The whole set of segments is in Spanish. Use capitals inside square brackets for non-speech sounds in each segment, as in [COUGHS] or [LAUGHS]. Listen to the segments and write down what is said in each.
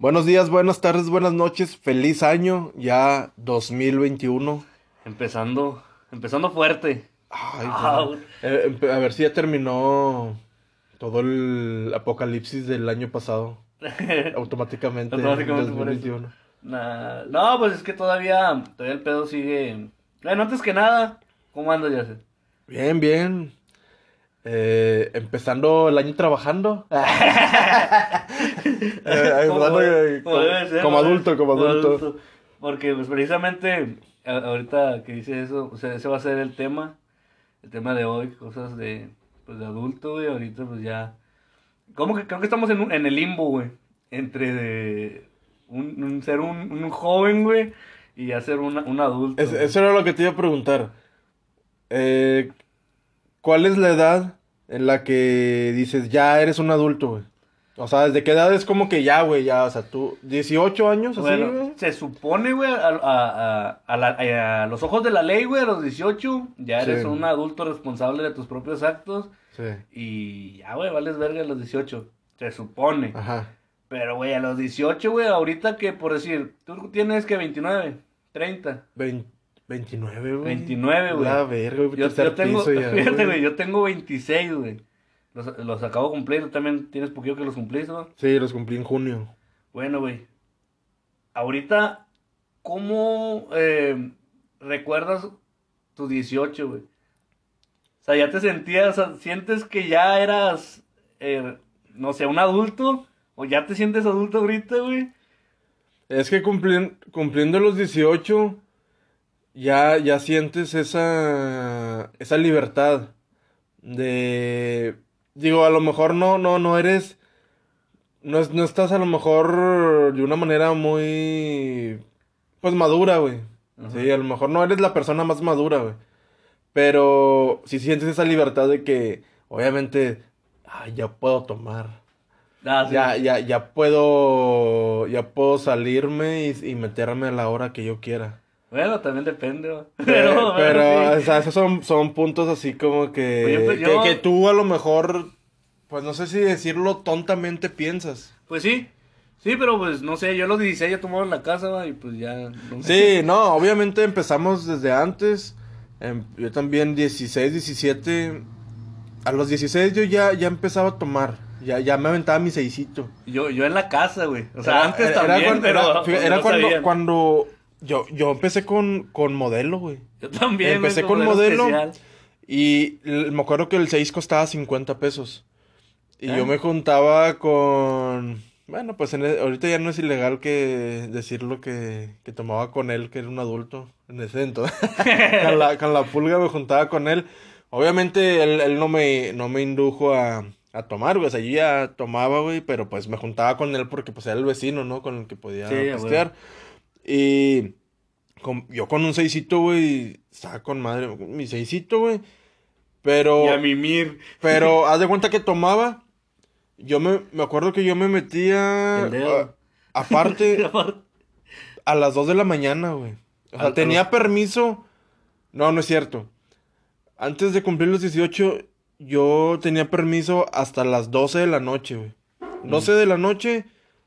Buenos días, buenas tardes, buenas noches. Feliz año, ya 2021. Empezando, empezando fuerte. Ay. Eh, a ver si ya terminó todo el apocalipsis del año pasado. [LAUGHS] Automáticamente. en Automáticamente por eso. 2021. Nah, no, pues es que todavía, todavía el pedo sigue. Bueno, antes que nada, ¿cómo andas, ya sé? Bien, bien. Eh, empezando el año trabajando. [LAUGHS] Eh, como, como adulto, como adulto. Porque, pues precisamente, a- ahorita que dice eso, o sea, ese va a ser el tema. El tema de hoy, cosas de, pues, de adulto, güey. Ahorita, pues ya. Como que creo que estamos en, un- en el limbo, güey. Entre de un, un- ser un, un joven, güey, y ya ser una- un adulto. Es- eso era lo que te iba a preguntar. Eh, ¿cuál es la edad en la que dices, ya eres un adulto, güey? O sea, ¿desde qué edad es como que ya, güey? Ya, o sea, tú, 18 años, así, Bueno, güey. se supone, güey, a, a- a- a la- a los ojos de la ley, güey, a los 18, ya eres Sí. un adulto responsable de tus propios actos. Sí. Y ya, güey, vales verga a los 18. Se supone. Ajá. Pero, güey, a los 18, güey, ahorita que, por decir, tú tienes que 29, 30. Vein- 29, güey. 29, güey. La verga, güey. Yo, yo tengo, ya, [LAUGHS] fíjate, güey, yo tengo 26, güey. Los, los acabo de cumplir, tú también tienes poquito que los cumpliste, ¿no? Sí, los cumplí en junio. Bueno, güey. Ahorita, ¿cómo eh, recuerdas tus 18, güey? O sea, ya te sentías, o sea, sientes que ya eras, eh, no sé, un adulto, o ya te sientes adulto ahorita, güey. Es que cumplien- cumpliendo los 18, ya, ya sientes esa, esa libertad de, digo, a lo mejor no, no, no eres, no, es- no estás a lo mejor de una manera muy, pues madura, güey. Sí, a lo mejor no eres la persona más madura, güey. Pero si sientes esa libertad de que, obviamente, ay, ya puedo tomar. Ah, sí. Ya, ya, ya puedo, ya puedo salirme y, y meterme a la hora que yo quiera. Bueno, también depende, güey. Pero, pero, o sea, esos son, son puntos así como que, Oye, pues, que, yo- que tú a lo mejor, pues no sé si decirlo tontamente piensas. Pues sí. Sí, pero pues no sé, yo a los 16 ya tomaba en la casa, y pues ya. no- Sí, no, obviamente empezamos desde antes. Em, yo también 16, 17. A los 16 yo ya, ya empezaba a tomar. Ya, ya me aventaba mi seisito. Yo, yo en la casa, güey. O sea, Era- antes era también, cuando- pero. Era, pues, era no cuando, cuando yo, yo empecé con, con modelo, güey. Yo también, empecé con modelo. especial. Y me acuerdo que el 6 costaba 50 pesos. Y Ah. yo me juntaba con... Bueno, pues en e- ahorita ya no es ilegal que decir lo que, que tomaba con él, que era un adulto en ese entonces. [LAUGHS] con, la, con la pulga me juntaba con él. Obviamente él, él no me, no me indujo a, a tomar, güey. O sea, yo ya tomaba, güey, pero pues me juntaba con él porque pues era el vecino, ¿no? Con el que podía Sí. Y con- yo con un seisito, güey, estaba con madre, mi seisito, güey. Pero, Y a mimir. pero, [LAUGHS] haz de cuenta que tomaba. Yo me, me acuerdo que yo me metía. El dedo. a- aparte, [LAUGHS] a las 2 de la mañana, güey. O sea, Al- tenía los- permiso. No, no es cierto. Antes de cumplir los 18, yo tenía permiso hasta las 12 de la noche, güey. 12 de la noche.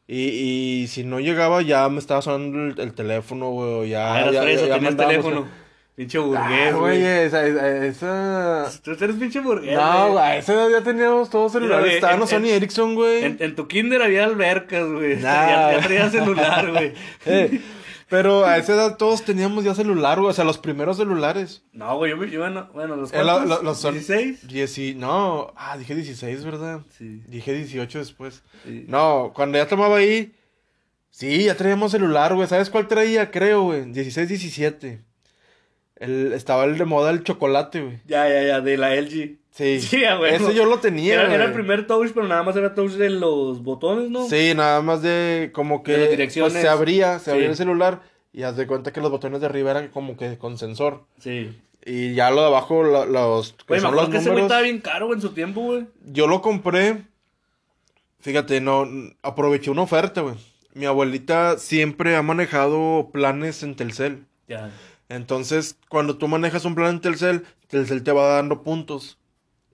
Y, y si no llegaba, ya me estaba sonando el, el teléfono, güey. Ya, Ah, ya, fresa, ya tenías mandábamos- teléfono. Pinche Ah, burgués, güey, güey. esa, esa, esa- Tú eres pinche burgués, No, güey, a esa edad ya teníamos todos celulares. los Sony Ericsson, güey. En, en tu kinder había albercas, güey. Nah. [LAUGHS] Ya, ya traía celular, güey. [LAUGHS] Eh, pero a esa edad todos teníamos ya celular, güey. O sea, los primeros celulares. No, güey, yo, me- yo bueno, bueno, los Eh, lo- lo- los son- 16. Dieci- no, ah, dije 16, ¿verdad? Sí. Dije 18 después. sí. No, cuando ya tomaba ahí, sí, ya traíamos celular, güey. ¿Sabes cuál traía? Creo, güey. 16, 17. El, estaba el de moda el chocolate, güey. Ya, ya, ya, de la LG. Sí. [LAUGHS] Sí, huevo. Ese yo lo tenía, Era, era güey. el primer touch, pero nada más era touch de los botones, ¿no? Sí, nada más de como que De las pues, direcciones. se abría, se Sí. abría el celular y haz de cuenta que los botones de arriba eran como que con sensor. Sí. Y ya lo de abajo, lo- los que Güey, me son acuerdo los que ese güey números, estaba bien caro, güey, en su tiempo, güey. Yo lo compré. Fíjate, no aproveché una oferta, güey. Mi abuelita siempre ha manejado planes en Telcel. Ya. Entonces, cuando tú manejas un plan en Telcel, Telcel te va dando puntos.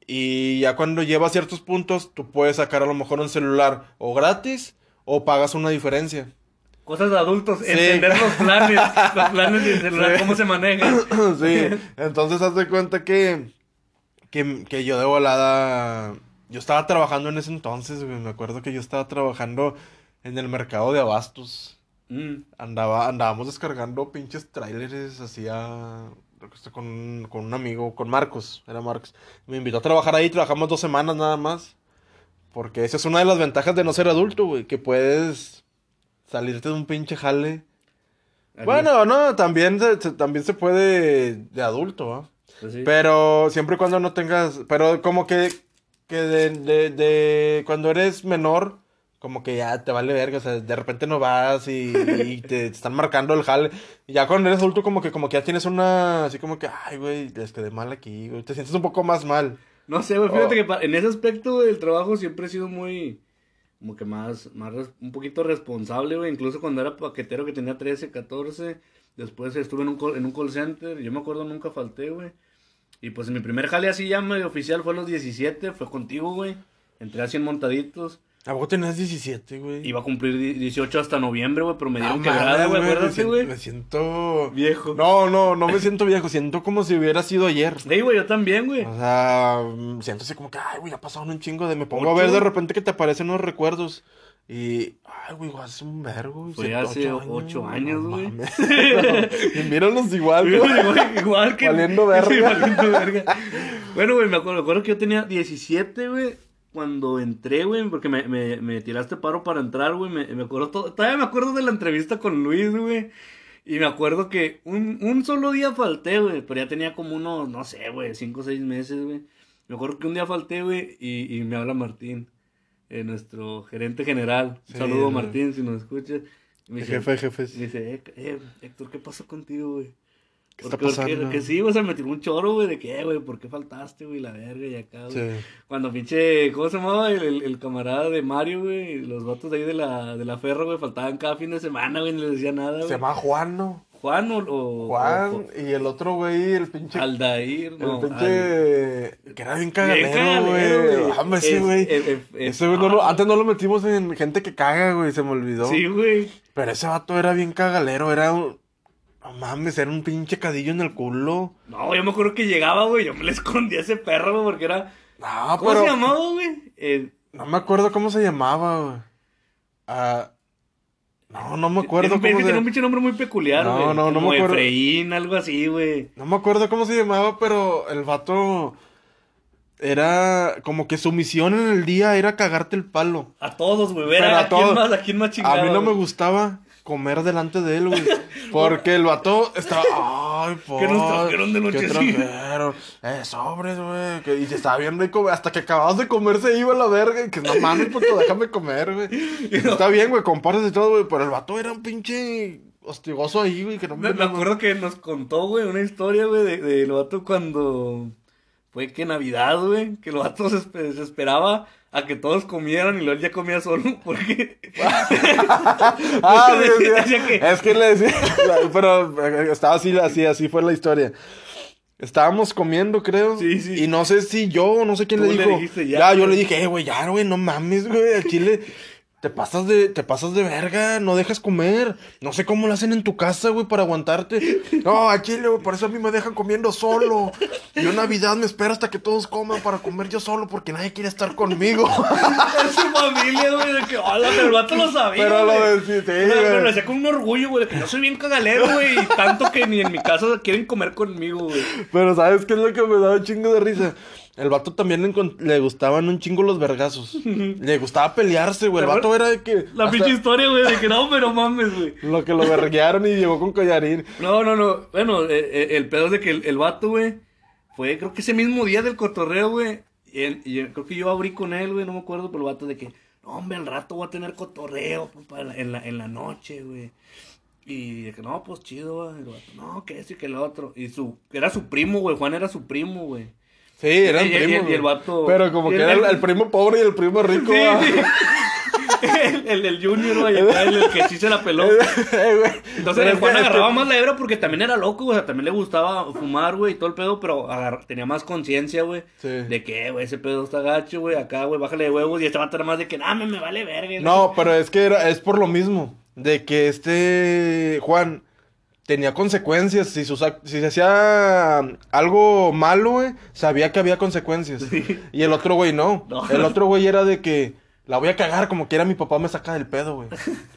Y ya cuando llevas ciertos puntos, tú puedes sacar a lo mejor un celular o gratis o pagas una diferencia. Cosas de adultos, entender los planes, [LAUGHS] los planes de celular, cómo se manejan. [CLEARS THROAT] sí, entonces haz de cuenta que, que, que yo de volada, yo estaba trabajando en ese entonces, me acuerdo que yo estaba trabajando en el mercado de abastos. Mm. Andaba, andábamos descargando pinches trailers hacía con, con un amigo, con Marcos, era Marcos. Me invitó a trabajar ahí, trabajamos dos semanas nada más. Porque esa es una de las ventajas de no ser adulto, güey, que puedes salirte de un pinche jale. Bueno, no, también se, también se puede de adulto, ¿ah? Pues sí. Pero siempre y cuando no tengas, pero como que, que de, de, de, cuando eres menor, como que ya te vale verga, o sea, de repente no vas y, y [LAUGHS] te, están marcando el jale. Y ya cuando eres adulto como que como que ya tienes una, así como que, ay, güey, les quedé mal aquí, güey, te sientes un poco más mal. No sé, güey, fíjate oh. que en ese aspecto del trabajo siempre he sido muy como que más, más un poquito responsable, güey. Incluso cuando era paquetero que tenía 13, 14. Después estuve en un, call, en un call center. Yo me acuerdo, nunca falté, güey. Y pues mi primer jale así ya medio oficial fue a los 17. Fue contigo, güey. Entré así en montaditos. ¿A vos tenías 17, güey? Iba a cumplir 18 hasta noviembre, güey, pero me dieron no, quebrada, güey, acuérdate, güey. Me siento... Viejo. No, no, no me siento viejo, siento como si hubiera sido ayer. Sí, güey, yo también, güey. O sea, siento así como que, ay, güey, ha pasado un chingo de... Me pongo a ver de repente que te aparecen los recuerdos. Y, ay, güey, hace un vergo. Fue hace ocho años, güey. No, [LAUGHS] y míralos igual, [LAUGHS] güey. igual que... Valiendo verga. [LAUGHS] Sí, valiendo verga. bueno, güey, me acuerdo, me acuerdo que yo tenía 17, güey cuando entré, güey, porque me, me, me, tiraste paro para entrar, güey, me, me acuerdo todo, todavía me acuerdo de la entrevista con Luis, güey, y me acuerdo que un, un solo día falté, güey, pero ya tenía como unos, no sé, güey, cinco o seis meses, güey. Me acuerdo que un día falté, güey, y, y me habla Martín, eh, nuestro gerente general. Un saludo, Martín, si nos escuchas. Me dice, jefe, jefe. Me dice, eh, eh, Héctor, ¿qué pasó contigo, güey? ¿Qué está pasando? Porque, que sí, o sea, me tiró un choro, güey, de que, güey, ¿por qué faltaste, güey, la verga y acá, güey? Sí. Cuando pinche, ¿cómo se llamaba? El, el, el, camarada de Mario, güey, los vatos de ahí de la, de la ferra, güey, faltaban cada fin de semana, güey, no les decía nada, güey. Se llama Juan, ¿no? Juan o... Juan, o, y el otro güey, el pinche... Aldair, no. El pinche... Al... Que era bien cagalero, güey. Dame ese, güey. Ese güey, no lo... antes no lo metimos en gente que caga, güey, se me olvidó. Sí, güey. Pero ese vato era bien cagalero, era un... No mames, era un pinche cadillo en el culo. No, yo me acuerdo que llegaba, güey. Yo me le escondía a ese perro, güey, porque era. No, ¿Cómo pero... se llamaba, güey? Eh... No me acuerdo cómo se llamaba, güey. Ah. No, no me acuerdo es, cómo se... un pinche nombre muy peculiar, güey. No, no, no Como me acuerdo. Efraín, algo así, güey. No me acuerdo cómo se llamaba, pero el vato era como que su misión en el día era cagarte el palo. A todos, güey. Era a, a quién más, a quién más chingaba. A mí no me gustaba comer delante de él, güey. [LAUGHS] Porque el vato estaba. Ay, [LAUGHS] por. ¿Qué nos trajeron de noche? Eh, sobres, güey. Y se estaba bien rico, Hasta que acababas de comer se iba a la verga. Y que no mames, puto, déjame comer, güey. [LAUGHS] No. Está bien, güey, compartes y todo, güey. Pero el vato era un pinche hostigoso ahí, güey. Que no me, me acuerdo que nos contó, güey, una historia, güey, del de, de vato cuando. Fue que Navidad, güey. Que el vato se, se esperaba a que todos comieran y luego ya comía solo [LAUGHS] porque ah, decía, que... es que le decía [LAUGHS] pero estaba así así así fue la historia. Estábamos comiendo creo sí, sí. y no sé si yo no sé quién le dijo le dijiste, ya, ya yo le dije eh, güey ya güey no mames güey al chile te pasas de, te pasas de verga, no dejas comer. No sé cómo lo hacen en tu casa, güey, para aguantarte. No, a Chile, güey, por eso a mí me dejan comiendo solo. Yo Navidad me espero hasta que todos coman para comer yo solo, porque nadie quiere estar conmigo. [LAUGHS] es su familia, güey, de que, hola, pero el vato lo sabía. Pero lo decía, sí, pero, pero lo hacía con un orgullo, güey, de que yo soy bien cagalero, güey, y tanto que ni en mi casa quieren comer conmigo, güey. Pero, ¿sabes qué es lo que me da un chingo de risa? El vato también le, le, gustaban un chingo los vergazos. [LAUGHS] le gustaba pelearse, güey. El vato era de que. La pinche historia, güey, de que no, pero mames, güey. [LAUGHS] Lo que lo verguearon y llegó con collarín. No, no, no. Bueno, eh, eh, el pedo es de que el, el vato, güey, fue creo que ese mismo día del cotorreo, güey. Y, él, y creo que yo abrí con él, güey, no me acuerdo, pero el vato de que, no, hombre, al rato voy a tener cotorreo papá, en, la, en la noche, güey. Y de que, no, pues chido, güey. El vato, no, que eso y que lo otro. Y su, era su primo, güey. Juan era su primo, güey. Sí, eran y, primos. Y, y, el vato. Pero como que era el, el, primo pobre y el primo rico. Sí, sí. [LAUGHS] el, el, el Junior, güey, el, el que sí se la peló. [LAUGHS] Eh. Entonces Pero el Juan agarraba más la hebra porque también era loco, güey. O sea, también le gustaba fumar, güey, y todo el pedo, pero agar- tenía más conciencia, güey. Sí. De que, güey, ese pedo está gacho, güey. Acá, güey, bájale de huevos. Y este vato era más de que, nah, me, me vale verga. No, pero es que era, es por lo mismo. De que este Juan tenía consecuencias. Si, sus ac- si se hacía algo malo, güey, sabía que había consecuencias. Y el otro güey no. No. El otro güey era de que la voy a cagar como quiera mi papá me saca del pedo, güey.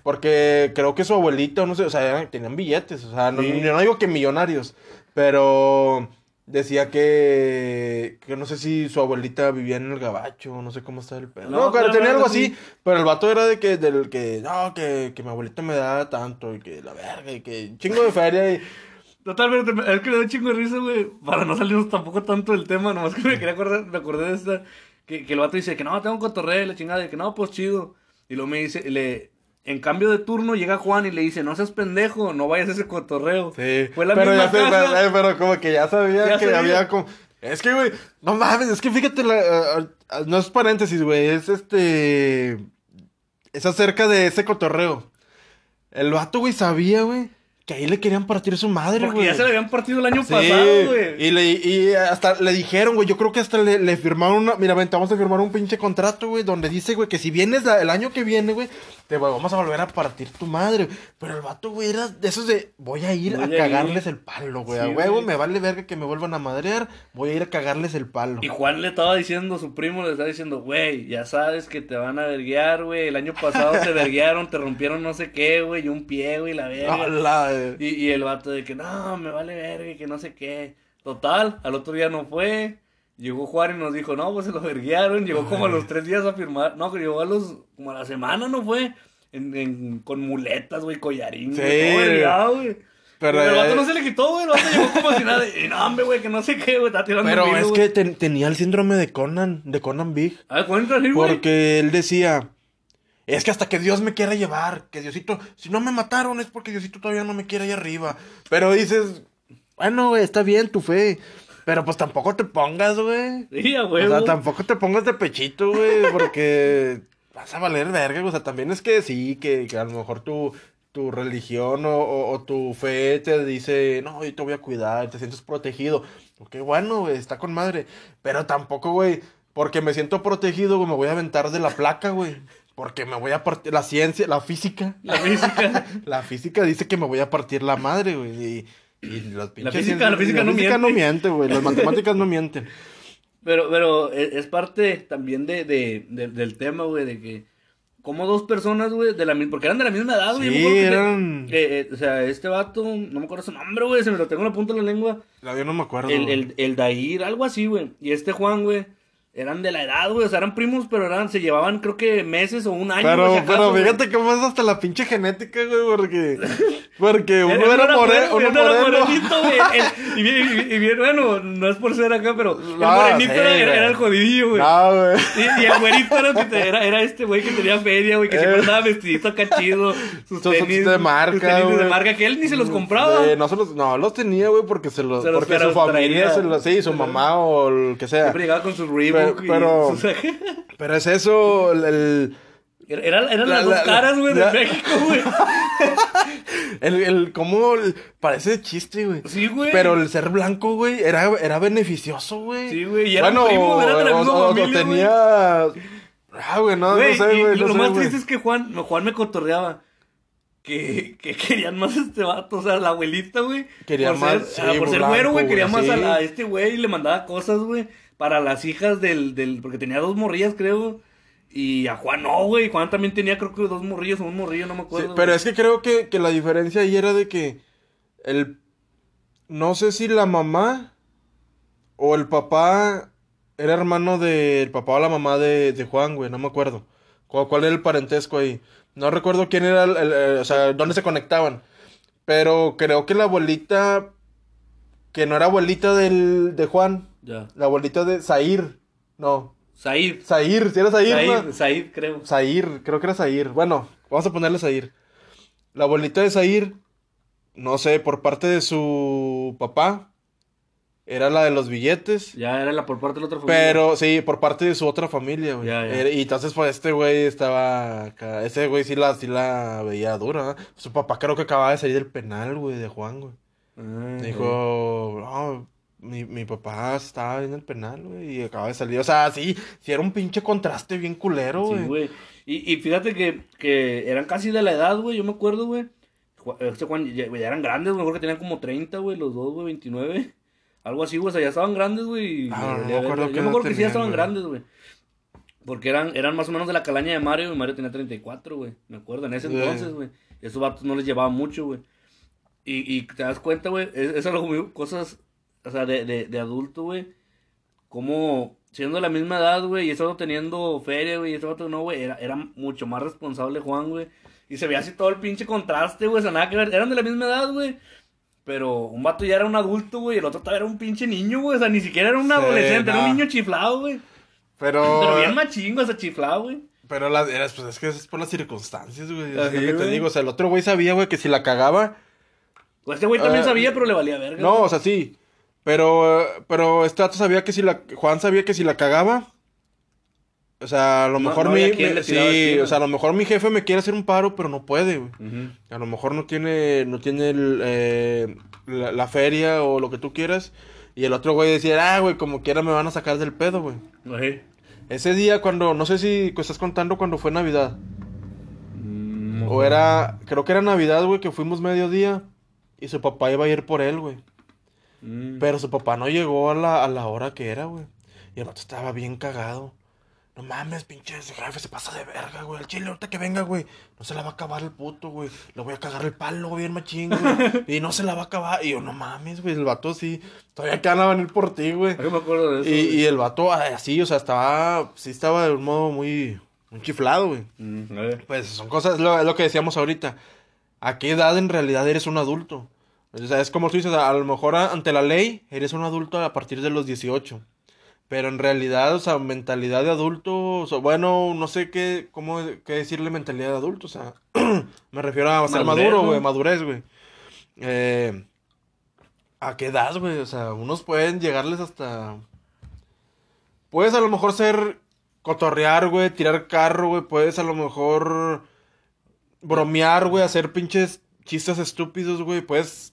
Porque creo que su abuelita, no sé, o sea, eran- tenían billetes. O sea, no, Sí. no digo que millonarios. Pero decía que, que no sé si su abuelita vivía en el gabacho, no sé cómo está el pedo. No, No, claro, pero tenía algo algo así. pero el vato era de que, del que, no, que, que mi abuelita me da tanto, y que la verga, y que chingo de feria, y... [LAUGHS] Totalmente, es que me da un chingo de risa, güey. Para no salirnos tampoco tanto del tema, nomás que me quería acordar, me acordé de esta. Que, que el vato dice que no, tengo un cotorreo, la chingada, y que no, pues chido. Y luego me dice, le, en cambio de turno llega Juan y le dice, no seas pendejo, no vayas a ese cotorreo. Sí, Fue la pero misma ya pero, eh, pero como que ya sabía Ya que sabía. había como... Es que, güey, no mames, es que fíjate, la, eh, eh, no es paréntesis, güey, es este... Es acerca de ese cotorreo. El vato, güey, sabía, güey, que ahí le querían partir su madre, Porque güey. ya se le habían partido el año Sí, pasado, güey. y, le, y hasta le dijeron, güey, yo creo que hasta le, le firmaron una, mira, ven, te vamos a firmar un pinche contrato, güey, donde dice, güey, que si vienes la- el año que viene, güey, te vamos a volver a partir tu madre. Pero el vato, güey, era de esos de, voy a ir Voy a a cagarles ir. el palo, güey, Sí, a huevo, güey. me vale verga que me vuelvan a madrear, voy a ir a cagarles el palo. Y Juan le estaba diciendo, su primo le estaba diciendo, güey, ya sabes que te van a verguear, güey. El año pasado te [LAUGHS] verguearon, te rompieron no sé qué, güey, y un pie, güey, la verga. Y, y el vato de que no, me vale verga, que no sé qué. Total, al otro día no fue. Llegó Juan y nos dijo, no, pues se lo verguearon. Llegó como a los tres días a firmar. No, que llegó a los, como a la semana, ¿no fue? En, en- con muletas, güey, collarín, Sí. güey. Pero, Pero el vato eh, no se le quitó, güey. El vato llegó como si nada. Y no, hombre, güey, que no sé qué, güey. Está tirando Pero es que ten- tenía el síndrome de Conan, de Conan Big. A ver, cuéntale, güey. Porque él decía, es que hasta que Dios me quiera llevar, que Diosito, si no me mataron es porque Diosito todavía no me quiere ahí arriba. Pero dices, bueno, güey, está bien tu fe, pero pues tampoco te pongas, güey. Sí, a O sea, tampoco te pongas de pechito, güey, porque [LAUGHS] vas a valer verga, o sea, también es que sí, que, que a lo mejor tu, tu religión o, o- o tu fe te dice, no, yo te voy a cuidar, te sientes protegido. Ok, bueno, güey, está con madre. Pero tampoco, güey, porque me siento protegido, güey, me voy a aventar de la placa, güey. Porque me voy a partir, la ciencia, la física. La física. [LAUGHS] La física dice que me voy a partir la madre, güey. Y, y las pinches física- ciencias- la física no no miente. miente, güey. Las [LAUGHS] matemáticas no mienten. Pero, pero es, es parte también de, de, de- del tema, güey, de que como dos personas, güey, de la misma, porque eran de la misma edad, güey. Sí, eran- eh, eh, o sea, este vato, no me acuerdo su nombre, güey, se me lo tengo en la punta de la lengua. La yo no me acuerdo. El, el, el Dair, algo así, güey. Y este Juan, güey, eran de la edad, güey, o sea, eran primos, pero eran, se llevaban, creo que meses o un año, Pero, acaso, pero güey. fíjate cómo es hasta la pinche genética, güey, porque, porque [LAUGHS] uno era, no more- güero, uno era moreno. morenito, güey. [LAUGHS] Y bien, y- y bien, bueno, no es por ser acá, pero el morenito sí, era, era- era el jodidillo, güey. No, güey. Y, y el güerito era, era, era este güey que tenía feria, güey, que siempre Eh. andaba vestidito acá chido. [LAUGHS] Sus tenis de marca, sus tenis de marca, que él ni se los compraba. Eh, no, se los, no, los tenía, güey, porque se los, Se los- porque su familia, traía. se los, sí, su mamá o el que sea. Siempre llegaba con sus Reebok Pero- [LAUGHS] pero- es eso, el, el, Era- Eran, eran La- las la- dos la- caras, güey, de México, güey. [LAUGHS] el, el cómo el- parece chiste, güey. Sí, güey. Pero el ser blanco, güey, era, era beneficioso, güey. Sí, güey, y eran bueno, eran de la misma o- tenía... Ah, güey, no, no sé, güey, lo no sé, más triste es que Juan, Juan me cotorreaba. Que, que querían más a este vato, o sea, la abuelita, güey. Quería por más, ser, sí, ah, por ser blanco, güero, güey, quería más a, sí. la- a este güey y le mandaba cosas, güey, para las hijas del, del, porque tenía dos morrillas, creo. Y a Juan no, güey, Juan también tenía, creo que dos morrillos o un morrillo, no me Sí, acuerdo. pero güey. es que creo que, que la diferencia ahí era de que el... No sé si la mamá o el papá era hermano del papá o la mamá de, de Juan, güey, no me acuerdo. ¿Cuál, cuál era el parentesco ahí? No recuerdo quién era, el, el- el- o sea, dónde se conectaban. Pero creo que la abuelita, que no era abuelita del, de Juan, Ya. la abuelita de Zair, no, Said. Zair, si era Zair, Said, ¿no? Creo. Zair, creo que era Zair. Bueno, vamos a ponerle Zair. La abuelita de Zair, no sé, por parte de su papá, era la de los billetes. Ya era la por parte de la otra familia. Pero sí, por parte de su otra familia, güey. Ya, ya. Y entonces, pues, este güey estaba acá. Ese güey sí la, sí la veía dura. ¿no? Su papá creo que acababa de salir del penal, güey, de Juan, güey. Ah, Dijo, no, mi, mi papá estaba en el penal, güey, y acaba de salir. O sea, sí, sí era un pinche contraste bien culero, Sí, güey. güey. Y, y fíjate que, que eran casi de la edad, güey. Yo me acuerdo, güey. Este Juan, ya, ya eran grandes, güey. Mejor que tenían como 30, güey. Los dos, güey, 29. Algo así, güey. O sea, ya estaban grandes, güey. Ah, no me me acuerdo qué Yo me acuerdo que sí ya estaban güey. grandes, güey. Porque eran, eran más o menos de la calaña de Mario y Mario tenía 34, güey. Me acuerdo, en ese Güey. entonces, güey. Esos vatos no les llevaba mucho, güey. Y, y te das cuenta, güey, es, es algo muy, cosas, o sea, de, de, de adulto, güey. Como siendo de la misma edad, güey, y vato teniendo feria, güey, y ese vato no, güey, era, era mucho más responsable Juan, güey. Y se veía así todo el pinche contraste, güey, o sea, nada que ver. Eran de la misma edad, güey. Pero un vato ya era un adulto, güey, y el otro todavía era un pinche niño, güey. O sea, ni siquiera era un Sí, adolescente, era no. un niño chiflado, güey. Pero, Pero bien machingo, o sea, chiflado, güey. pero las, era- pues es que es por las circunstancias, güey. Es lo que te güey. digo. O sea, el otro güey sabía, güey, que si la cagaba. Pues este güey también Ah, sabía, pero le valía verga. No, o sea, sí. Pero, pero este vato sabía que si la. Juan sabía que si la cagaba. O sea, a lo No- mejor no mi. sí, o sea, a lo mejor mi jefe me quiere hacer un paro, pero no puede, güey. A lo mejor no tiene, no tiene el, eh, la, la feria o lo que tú quieras. Y el otro güey decía, ah, güey, como quiera me van a sacar del pedo, güey. Ese día cuando, no sé si estás contando cuando fue Navidad. Mm, O era, creo que era Navidad, güey, que fuimos mediodía. Y su papá iba a ir por él, güey. Mm. Pero su papá no llegó a la, a la hora que era, güey. Y el otro estaba bien cagado. No mames, pinche ese jefe se pasa de verga, güey. El chile ahorita que venga, güey. No se la va a acabar el puto, güey. Le voy a cagar el palo bien machín, güey. [LAUGHS] y no se la va a acabar. Y yo, no mames, güey. El vato sí. Todavía que van a venir por ti, güey. Yo me acuerdo de eso. Y, güey. y el vato ah, así, o sea, estaba. Sí, estaba de un modo muy. Muy chiflado, güey. Mm, ver. Pues son cosas, lo, es lo que decíamos ahorita. ¿A qué edad en realidad eres un adulto? O sea, es como tú dices, a, a lo mejor ante la ley eres un adulto a partir de los 18. Pero en realidad, o sea, mentalidad de adulto, o sea, bueno, no sé qué, cómo, qué decirle mentalidad de adulto, o sea, [CLEARS THROAT] me refiero a ser Madurez, maduro, güey, madurez, güey. Eh, ¿A qué edad, güey? O sea, unos pueden llegarles hasta... Puedes a lo mejor ser cotorrear, güey, tirar carro, güey, puedes a lo mejor bromear, güey, hacer pinches chistes estúpidos, güey, puedes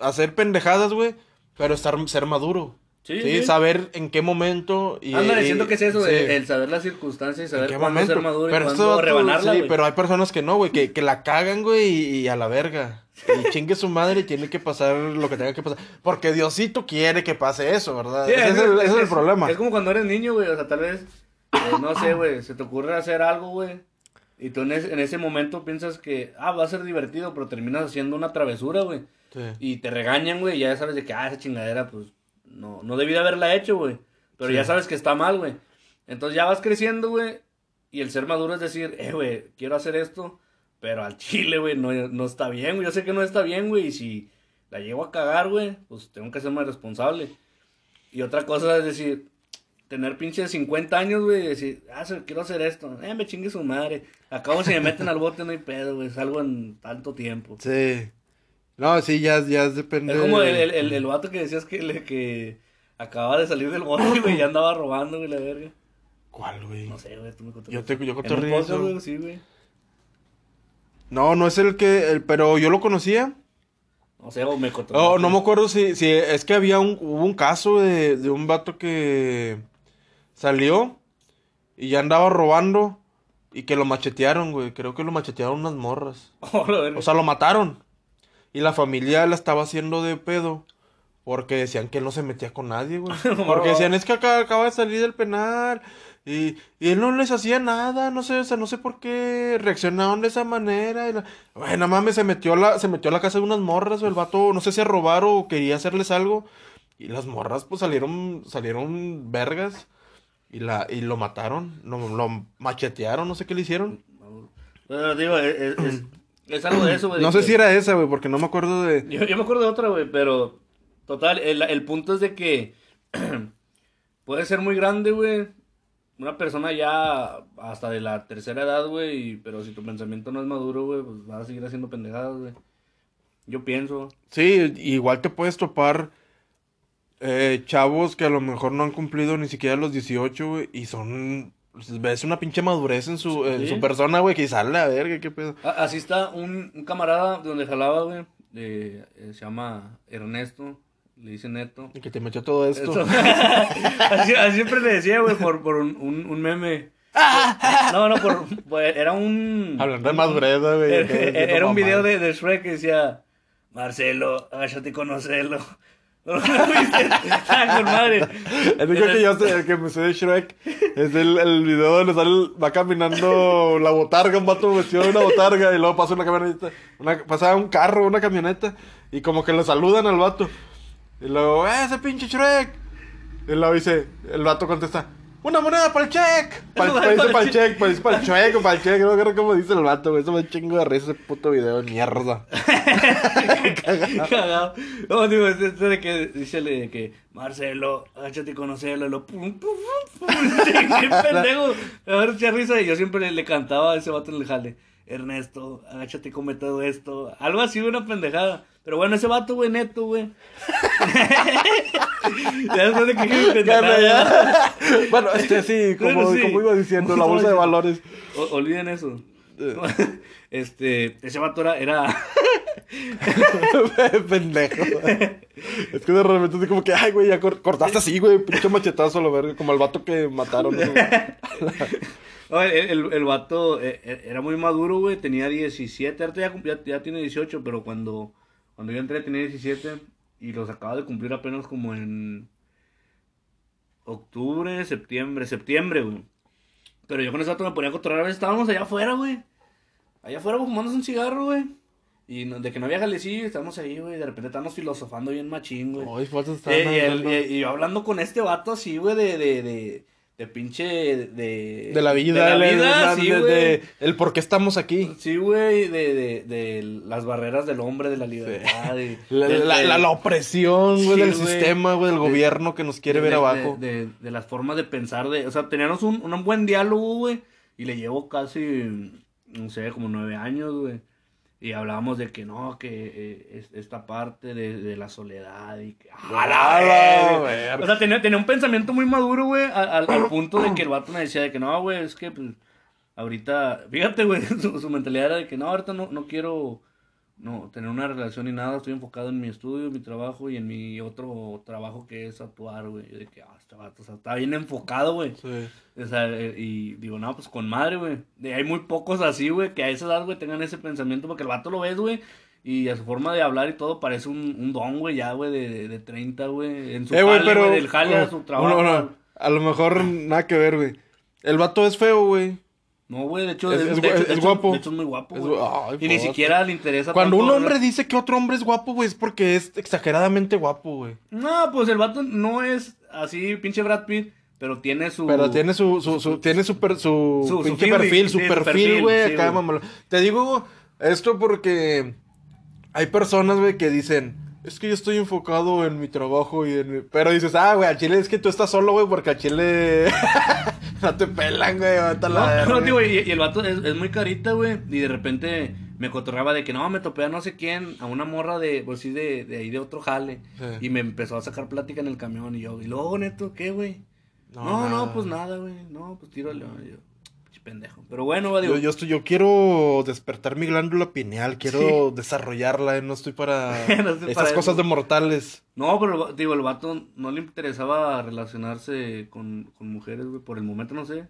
hacer pendejadas, güey, pero estar ser maduro. Sí, Sí, sí. saber en qué momento y Ándale, siento que es eso, sí. el, el saber las circunstancias y ¿En saber qué cuándo momento? ser maduro y pero cuándo esto, rebanarla, sí, pero hay personas que no, güey, que, que la cagan, güey, y, y a la verga. Y [LAUGHS] chingue su madre y tiene que pasar lo que tenga que pasar. Porque Diosito quiere que pase eso, ¿verdad? Sí, ese es, el, ese es el problema. Es como cuando eres niño, güey. O sea, tal vez, eh, no sé, güey, se te ocurre hacer algo, güey. Y tú en ese, en ese momento piensas que, ah, va a ser divertido, pero terminas haciendo una travesura, güey. Sí. Y te regañan, güey, y ya sabes de que, ah, esa chingadera, pues, no, no debí de haberla hecho, güey. Pero Sí. ya sabes que está mal, güey. Entonces ya vas creciendo, güey. Y el ser maduro es decir, eh, güey, quiero hacer esto, pero al [LAUGHS] chile, güey, no, no está bien, güey. Yo sé que no está bien, güey. Y si la llego a cagar, güey, pues tengo que ser más responsable. Y otra cosa es decir, tener pinche 50 años, güey, y decir, ah, quiero hacer esto. Eh, me chingue su madre. Acabo si me meten al bote, no hay pedo, güey. Salgo en tanto tiempo. Sí. No, sí, ya, ya depende. Es como el, el, el, el vato que decías que, le, que acababa de salir del bote, güey, y andaba robando, güey, la verga. ¿Cuál, güey? No sé, güey, tú me contaste. Yo te- yo eso. güey, sí, güey. No, no es el que. el- pero yo lo conocía. O sea, o me contó. Oh, no me acuerdo si, si es que había un, hubo un caso de, de un vato que salió y ya andaba robando y que lo machetearon, güey. Creo que lo machetearon unas morras. [LAUGHS] Oh. O sea, lo mataron. Y la familia la estaba haciendo de pedo. Porque decían que él no se metía con nadie, güey. [LAUGHS] Porque decían, es que acá acaba de salir del penal. Y, y él no les hacía nada, no sé, o sea, no sé por qué reaccionaron de esa manera. Y la... Bueno, mames, se metió a la, se metió a la casa de unas morras, o el vato, no sé si a robar o quería hacerles algo. Y las morras, pues salieron, salieron vergas. Y la, y lo mataron, lo, lo machetearon, no sé qué le hicieron. Pero digo, es, es, es- algo de eso, güey. No sé que- si era esa, güey, porque no me acuerdo de. Yo, yo me acuerdo de otra, güey, pero total, el, el punto es de que [CLEARS THROAT] puede ser muy grande, güey. Una persona ya hasta de la tercera edad, güey, pero si tu pensamiento no es maduro, güey, pues vas a seguir haciendo pendejadas, güey. Yo pienso. Sí, igual te puedes topar eh, chavos que a lo mejor no han cumplido ni siquiera los 18, güey, y son... Ves una pinche madurez en su, en su persona, güey, que sale a ver, qué pedo. A- Así está un, un camarada de donde jalaba, güey. eh, eh, se llama Ernesto. Le dice Neto. Y que te metió todo esto. [LAUGHS] Así, así siempre le decía, güey, por, por un, un, un meme. [LAUGHS] No, no, por, por- era un... Hablando de madurez, güey. [LAUGHS] Era, era un video de, de Shrek que decía, Marcelo, agáchate y conocelo. [LAUGHS] ¿No lo con madre. El único que yo sé, el que me sé de Shrek es el, el video donde sale, va caminando la botarga, un vato vestido de una botarga y luego pasa una camioneta, una, pasa un carro, una camioneta y como que le saludan al vato. Y luego, ¡eh, ese pinche Shrek! Y luego dice, el vato contesta, ¡una moneda para el check! Para Para el, el [LAUGHS] para el check, para el, para el o para el check, no creo cómo dice el vato, güey. Eso me chingo de risa ese puto video de mierda. [LAUGHS] Cagado. No, digo, es este de que de que Marcelo, agáchate y conocelo. Y lo pum, pum, pum, [LAUGHS] qué pendejo. A ver, mucha risa. Y yo siempre le, le cantaba a ese vato en el jale. Ernesto, agáchate y come todo esto. Algo así, una pendejada. Pero bueno, ese vato, güey, neto, güey. [LAUGHS] ya después de que Ya, [LAUGHS] bueno, este sí, como, Bueno, sí. como iba diciendo, la bolsa de valores. O- olviden eso. Eh. [LAUGHS] Este, ese vato era, era Pendejo. Es que de repente así como que, ay, güey, ya cor- cortaste así, güey, pinche machetazo a lo verga, como el vato que mataron. ¿no? No, el, el, el vato eh, eh, era muy maduro, güey. Tenía 17. Ahorita ya, cum- ya, ya tiene 18, pero cuando, cuando yo entré tenía 17. Y los acaba de cumplir apenas como en octubre, septiembre, septiembre, güey. Pero yo con ese vato me ponía a cotorrear. A veces estábamos allá afuera, güey. Allá afuera güey, fumándose un cigarro, güey. Y no- de que no había jalecillo, estábamos ahí, güey. De repente estábamos filosofando bien machín, güey. Ay, falta estar Eh, y, el- y- y yo hablando con este vato así, güey, de, de, de, de pinche, de... De la vida, de la de- vida, de- sí, de- güey. de- el por qué estamos aquí. Sí, güey, de, de, de las barreras del hombre, de la libertad. de- La, la- de- la- la opresión, güey, Sí, del sistema, güey, del De- gobierno que nos quiere ver abajo. De, de- de las formas de pensar, de, o sea, teníamos un, un buen diálogo, güey, y le llevo casi, no sé, como nueve años, güey. Y hablábamos de que no, que eh, es- esta parte de, de la soledad y que... ¡A la A la verga! verga. O sea, tenía, tenía un pensamiento muy maduro, güey, al, al- al punto de que el vato me decía de que no, güey, es que pues ahorita, fíjate, güey, [LAUGHS] su, su mentalidad era de que no, ahorita no, no quiero no tener una relación ni nada, estoy enfocado en mi estudio, en mi trabajo y en mi otro trabajo que es actuar, güey. Y de que, ah, este vato, o sea, está bien enfocado, güey. Sí. O sea, eh, y digo, no, pues con madre, güey. Hay muy pocos así, güey, que a esa edad, güey, tengan ese pensamiento, porque el vato lo ves, güey. Y a su forma de hablar y todo parece un, un don, güey, ya, güey, de, de, de 30, güey. En su Eh, jale, pero. güey, del jale a su no, trabajo. no, no, a lo mejor nada que ver, güey. El vato es feo, güey. No, güey, de hecho, Es- de- es de gu- hecho- es de hecho- guapo. De hecho, es muy guapo, güey. ay, Y ni siquiera le interesa Cuando tanto, un hombre dice que otro hombre es guapo, güey, es porque es exageradamente guapo, güey. No, pues el vato no es así, pinche Brad Pitt, pero tiene su... Pero tiene su, su, su, tiene su, per- su, Su- pinche perfil, su perfil, güey, sí, acá. Te digo esto porque hay personas, güey, que dicen, es que yo estoy enfocado en mi trabajo y en mi... Pero dices, ah, güey, a Chile es que tú estás solo, güey, porque a Chile [LAUGHS] no te pelan, güey, a la No, no, tío, y, y el vato es, es muy carita, güey. Y de repente me cotorreaba de que no, me topé a no sé quién, a una morra de, pues sí, de, de ahí de otro jale. Sí. Y me empezó a sacar plática en el camión. Y yo, y luego, neto, ¿qué, güey? No, no, pues nada, güey. No, pues tírale. Y yo, "Pinche pendejo. Pero bueno, digo, Yo, yo, estoy, yo quiero despertar mi glándula pineal, quiero [LAUGHS] desarrollarla, eh, no estoy para [LAUGHS] No estoy para cosas eso. de mortales. No, pero digo, el vato no le interesaba relacionarse con, con mujeres, güey. Por el momento no sé.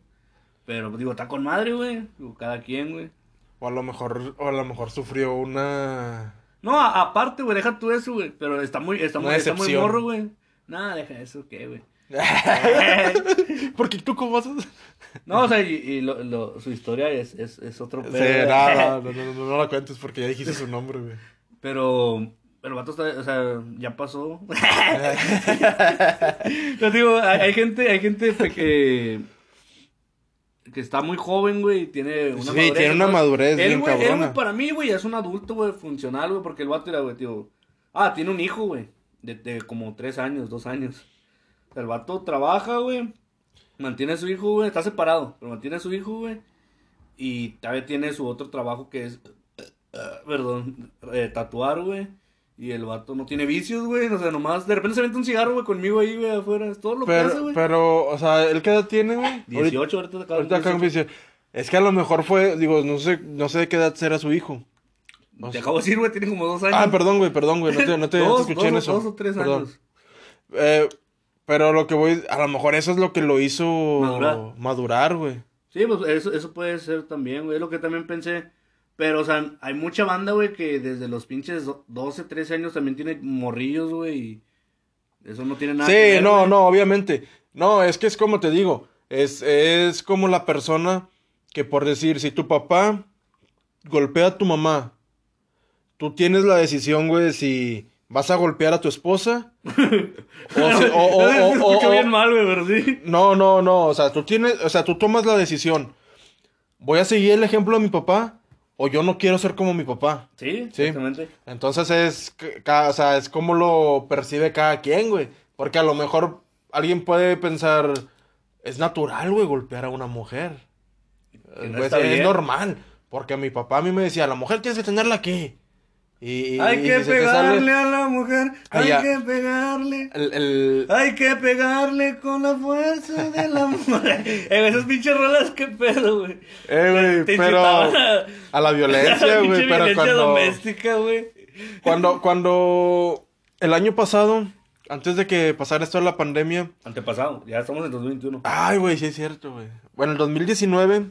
Pero digo, está con madre, güey. Cada quien, güey. O a lo mejor, o a lo mejor sufrió una... No, a- aparte, güey, deja tú eso, güey. Pero está muy, está muy, está muy morro, güey. Nada, deja eso, ¿qué, güey? [LAUGHS] Porque tú cómo haces... No, o sea, y, y lo, lo- su historia es, es, es otro pedo. Sí, nada, [LAUGHS] no, no, no, no la cuentes porque ya dijiste su nombre, güey. Pero el vato está, o sea, ya pasó. [LAUGHS] Yo digo, hay, hay gente, hay gente que, que está muy joven, güey, y tiene una Sí, madurez. tiene una ¿no? madurez Él, bien güey, él, güey, para mí, güey, es un adulto, güey, funcional, güey, porque el vato era, güey, tío. Ah, tiene un hijo, güey, de, de como tres años, dos años. El vato trabaja, güey, mantiene a su hijo, güey, está separado, pero mantiene a su hijo, güey. Y todavía tiene su otro trabajo que es, [COUGHS] perdón, eh, tatuar, güey. Y el vato no tiene vicios, güey. O sea, nomás de repente se mete un cigarro, güey, conmigo ahí, güey, afuera. Es todo lo que hace, güey. pero, o sea, ¿él qué edad tiene, güey? 18 ahorita de Ahorita acá es que a lo mejor fue, digo, no sé, no sé de qué edad será su hijo. 18. Te acabo de decir, güey, tiene como dos años. Ah, perdón, güey, perdón, güey, no te, no te, no [LAUGHS] te dos, escuché en dos, eso. dos o tres Perdón. años. Eh, pero lo que voy, a lo mejor eso es lo que lo hizo Madurar. madurar, güey. Sí, pues eso, eso puede ser también, güey. Es lo que también pensé. Pero, o sea, hay mucha banda, güey, que desde los pinches do- 12, 13 años también tiene morrillos, güey. Y eso no tiene nada Sí, que ver. no, güey. no, obviamente. No, es que es como te digo, es, es como la persona que por decir, si tu papá golpea a tu mamá, tú tienes la decisión, güey, si vas a golpear a tu esposa o, [LAUGHS] o- o- Se o- o- escucha o- bien mal, güey, pero sí. No, no, no, o sea, tú tienes, o sea, tú tomas la decisión. ¿Voy a seguir el ejemplo de mi papá o yo no quiero ser como mi papá? Sí, Sí. exactamente. Entonces es, o sea, es como lo percibe cada quien, güey. Porque a lo mejor alguien puede pensar, es natural, güey, golpear a una mujer. No Pues, es normal. Porque mi papá a mí me decía, la mujer tienes que tenerla aquí. Y, Hay y que pegarle a la mujer, hay Allá. que pegarle. el- el- Hay que pegarle con la fuerza del amor. eh, esas pinches rolas, qué pedo, güey. Eh, güey, Te pero a- a la violencia, güey. Pero violencia cuando, doméstica, güey. cuando, cuando el año pasado, antes de que pasara esto de la pandemia, Antepasado, ya estamos en 2021. Ay, güey, sí es cierto, güey. Bueno, en el 2019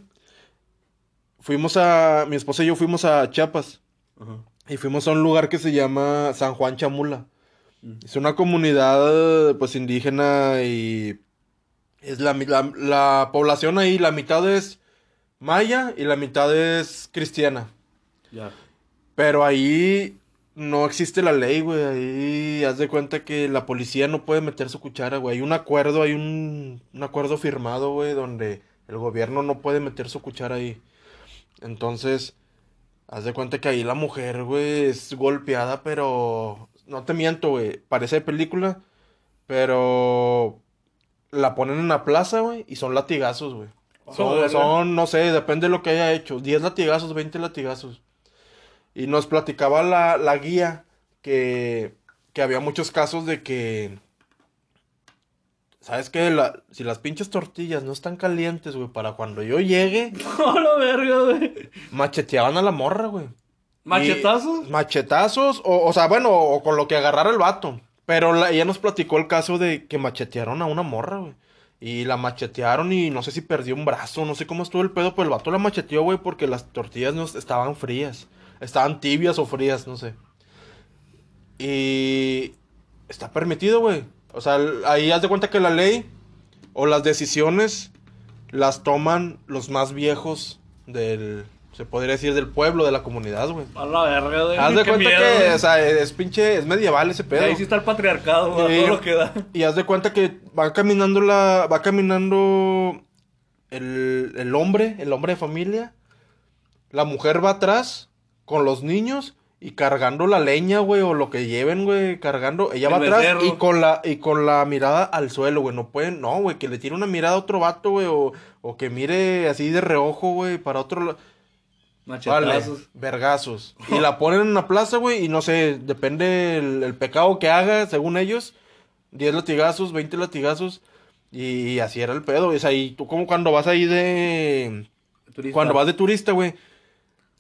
fuimos a, mi esposa y yo fuimos a Chiapas Ajá. Y fuimos a un lugar que se llama San Juan Chamula. Es una comunidad, pues, indígena y es la, la población ahí, la mitad es maya y la mitad es cristiana. Ya. Pero ahí no existe la ley, güey. Ahí haz de cuenta que la policía no puede meter su cuchara, güey. Hay un acuerdo, hay un, un acuerdo firmado, güey, donde el gobierno no puede meter su cuchara ahí. Entonces, haz de cuenta que ahí la mujer, güey, es golpeada, pero no te miento, güey. Parece de película, pero la ponen en la plaza, güey, y son latigazos, güey. Oh, Son, son, no sé, depende de lo que haya hecho. 10 latigazos, 20 latigazos. Y nos platicaba la, la guía que, que había muchos casos de que... ¿Sabes qué? La- si las pinches tortillas no están calientes, güey, para cuando yo llegue, [LAUGHS] No, la verga, güey. macheteaban a la morra, güey. ¿Machetazos? Y- machetazos, o, o sea, bueno, o con lo que agarrara el vato. Pero la- ella nos platicó el caso de que machetearon a una morra, güey. Y la machetearon y no sé si perdió un brazo, no sé cómo estuvo el pedo, pero el vato la macheteó, güey, porque las tortillas no estaban frías. Estaban tibias o frías, no sé. Y está permitido, güey. O sea, ahí haz de cuenta que la ley o las decisiones las toman los más viejos del, se podría decir, del pueblo, de la comunidad, güey. A la verga, güey. Haz de cuenta miedo, que, güey. o sea, es pinche, es medieval ese pedo. Ahí sí está el patriarcado, güey, Y- todo lo que da. Y haz de cuenta que va caminando la, va caminando el, el hombre, el hombre de familia. La mujer va atrás con los niños y cargando la leña, güey, o lo que lleven, güey, cargando. Ella El va atrás y con la, y con la mirada al suelo, güey. No pueden, no, güey, que le tire una mirada a otro vato, güey, o, o que mire así de reojo, güey, para otro lado. Vale, vergazos. Y la ponen en una plaza, güey, y no sé, depende el, el pecado que haga, según ellos. 10 latigazos, 20 latigazos. Y, así era el pedo. O sea, y tú como cuando vas ahí de... Turista. Cuando vas de turista, güey.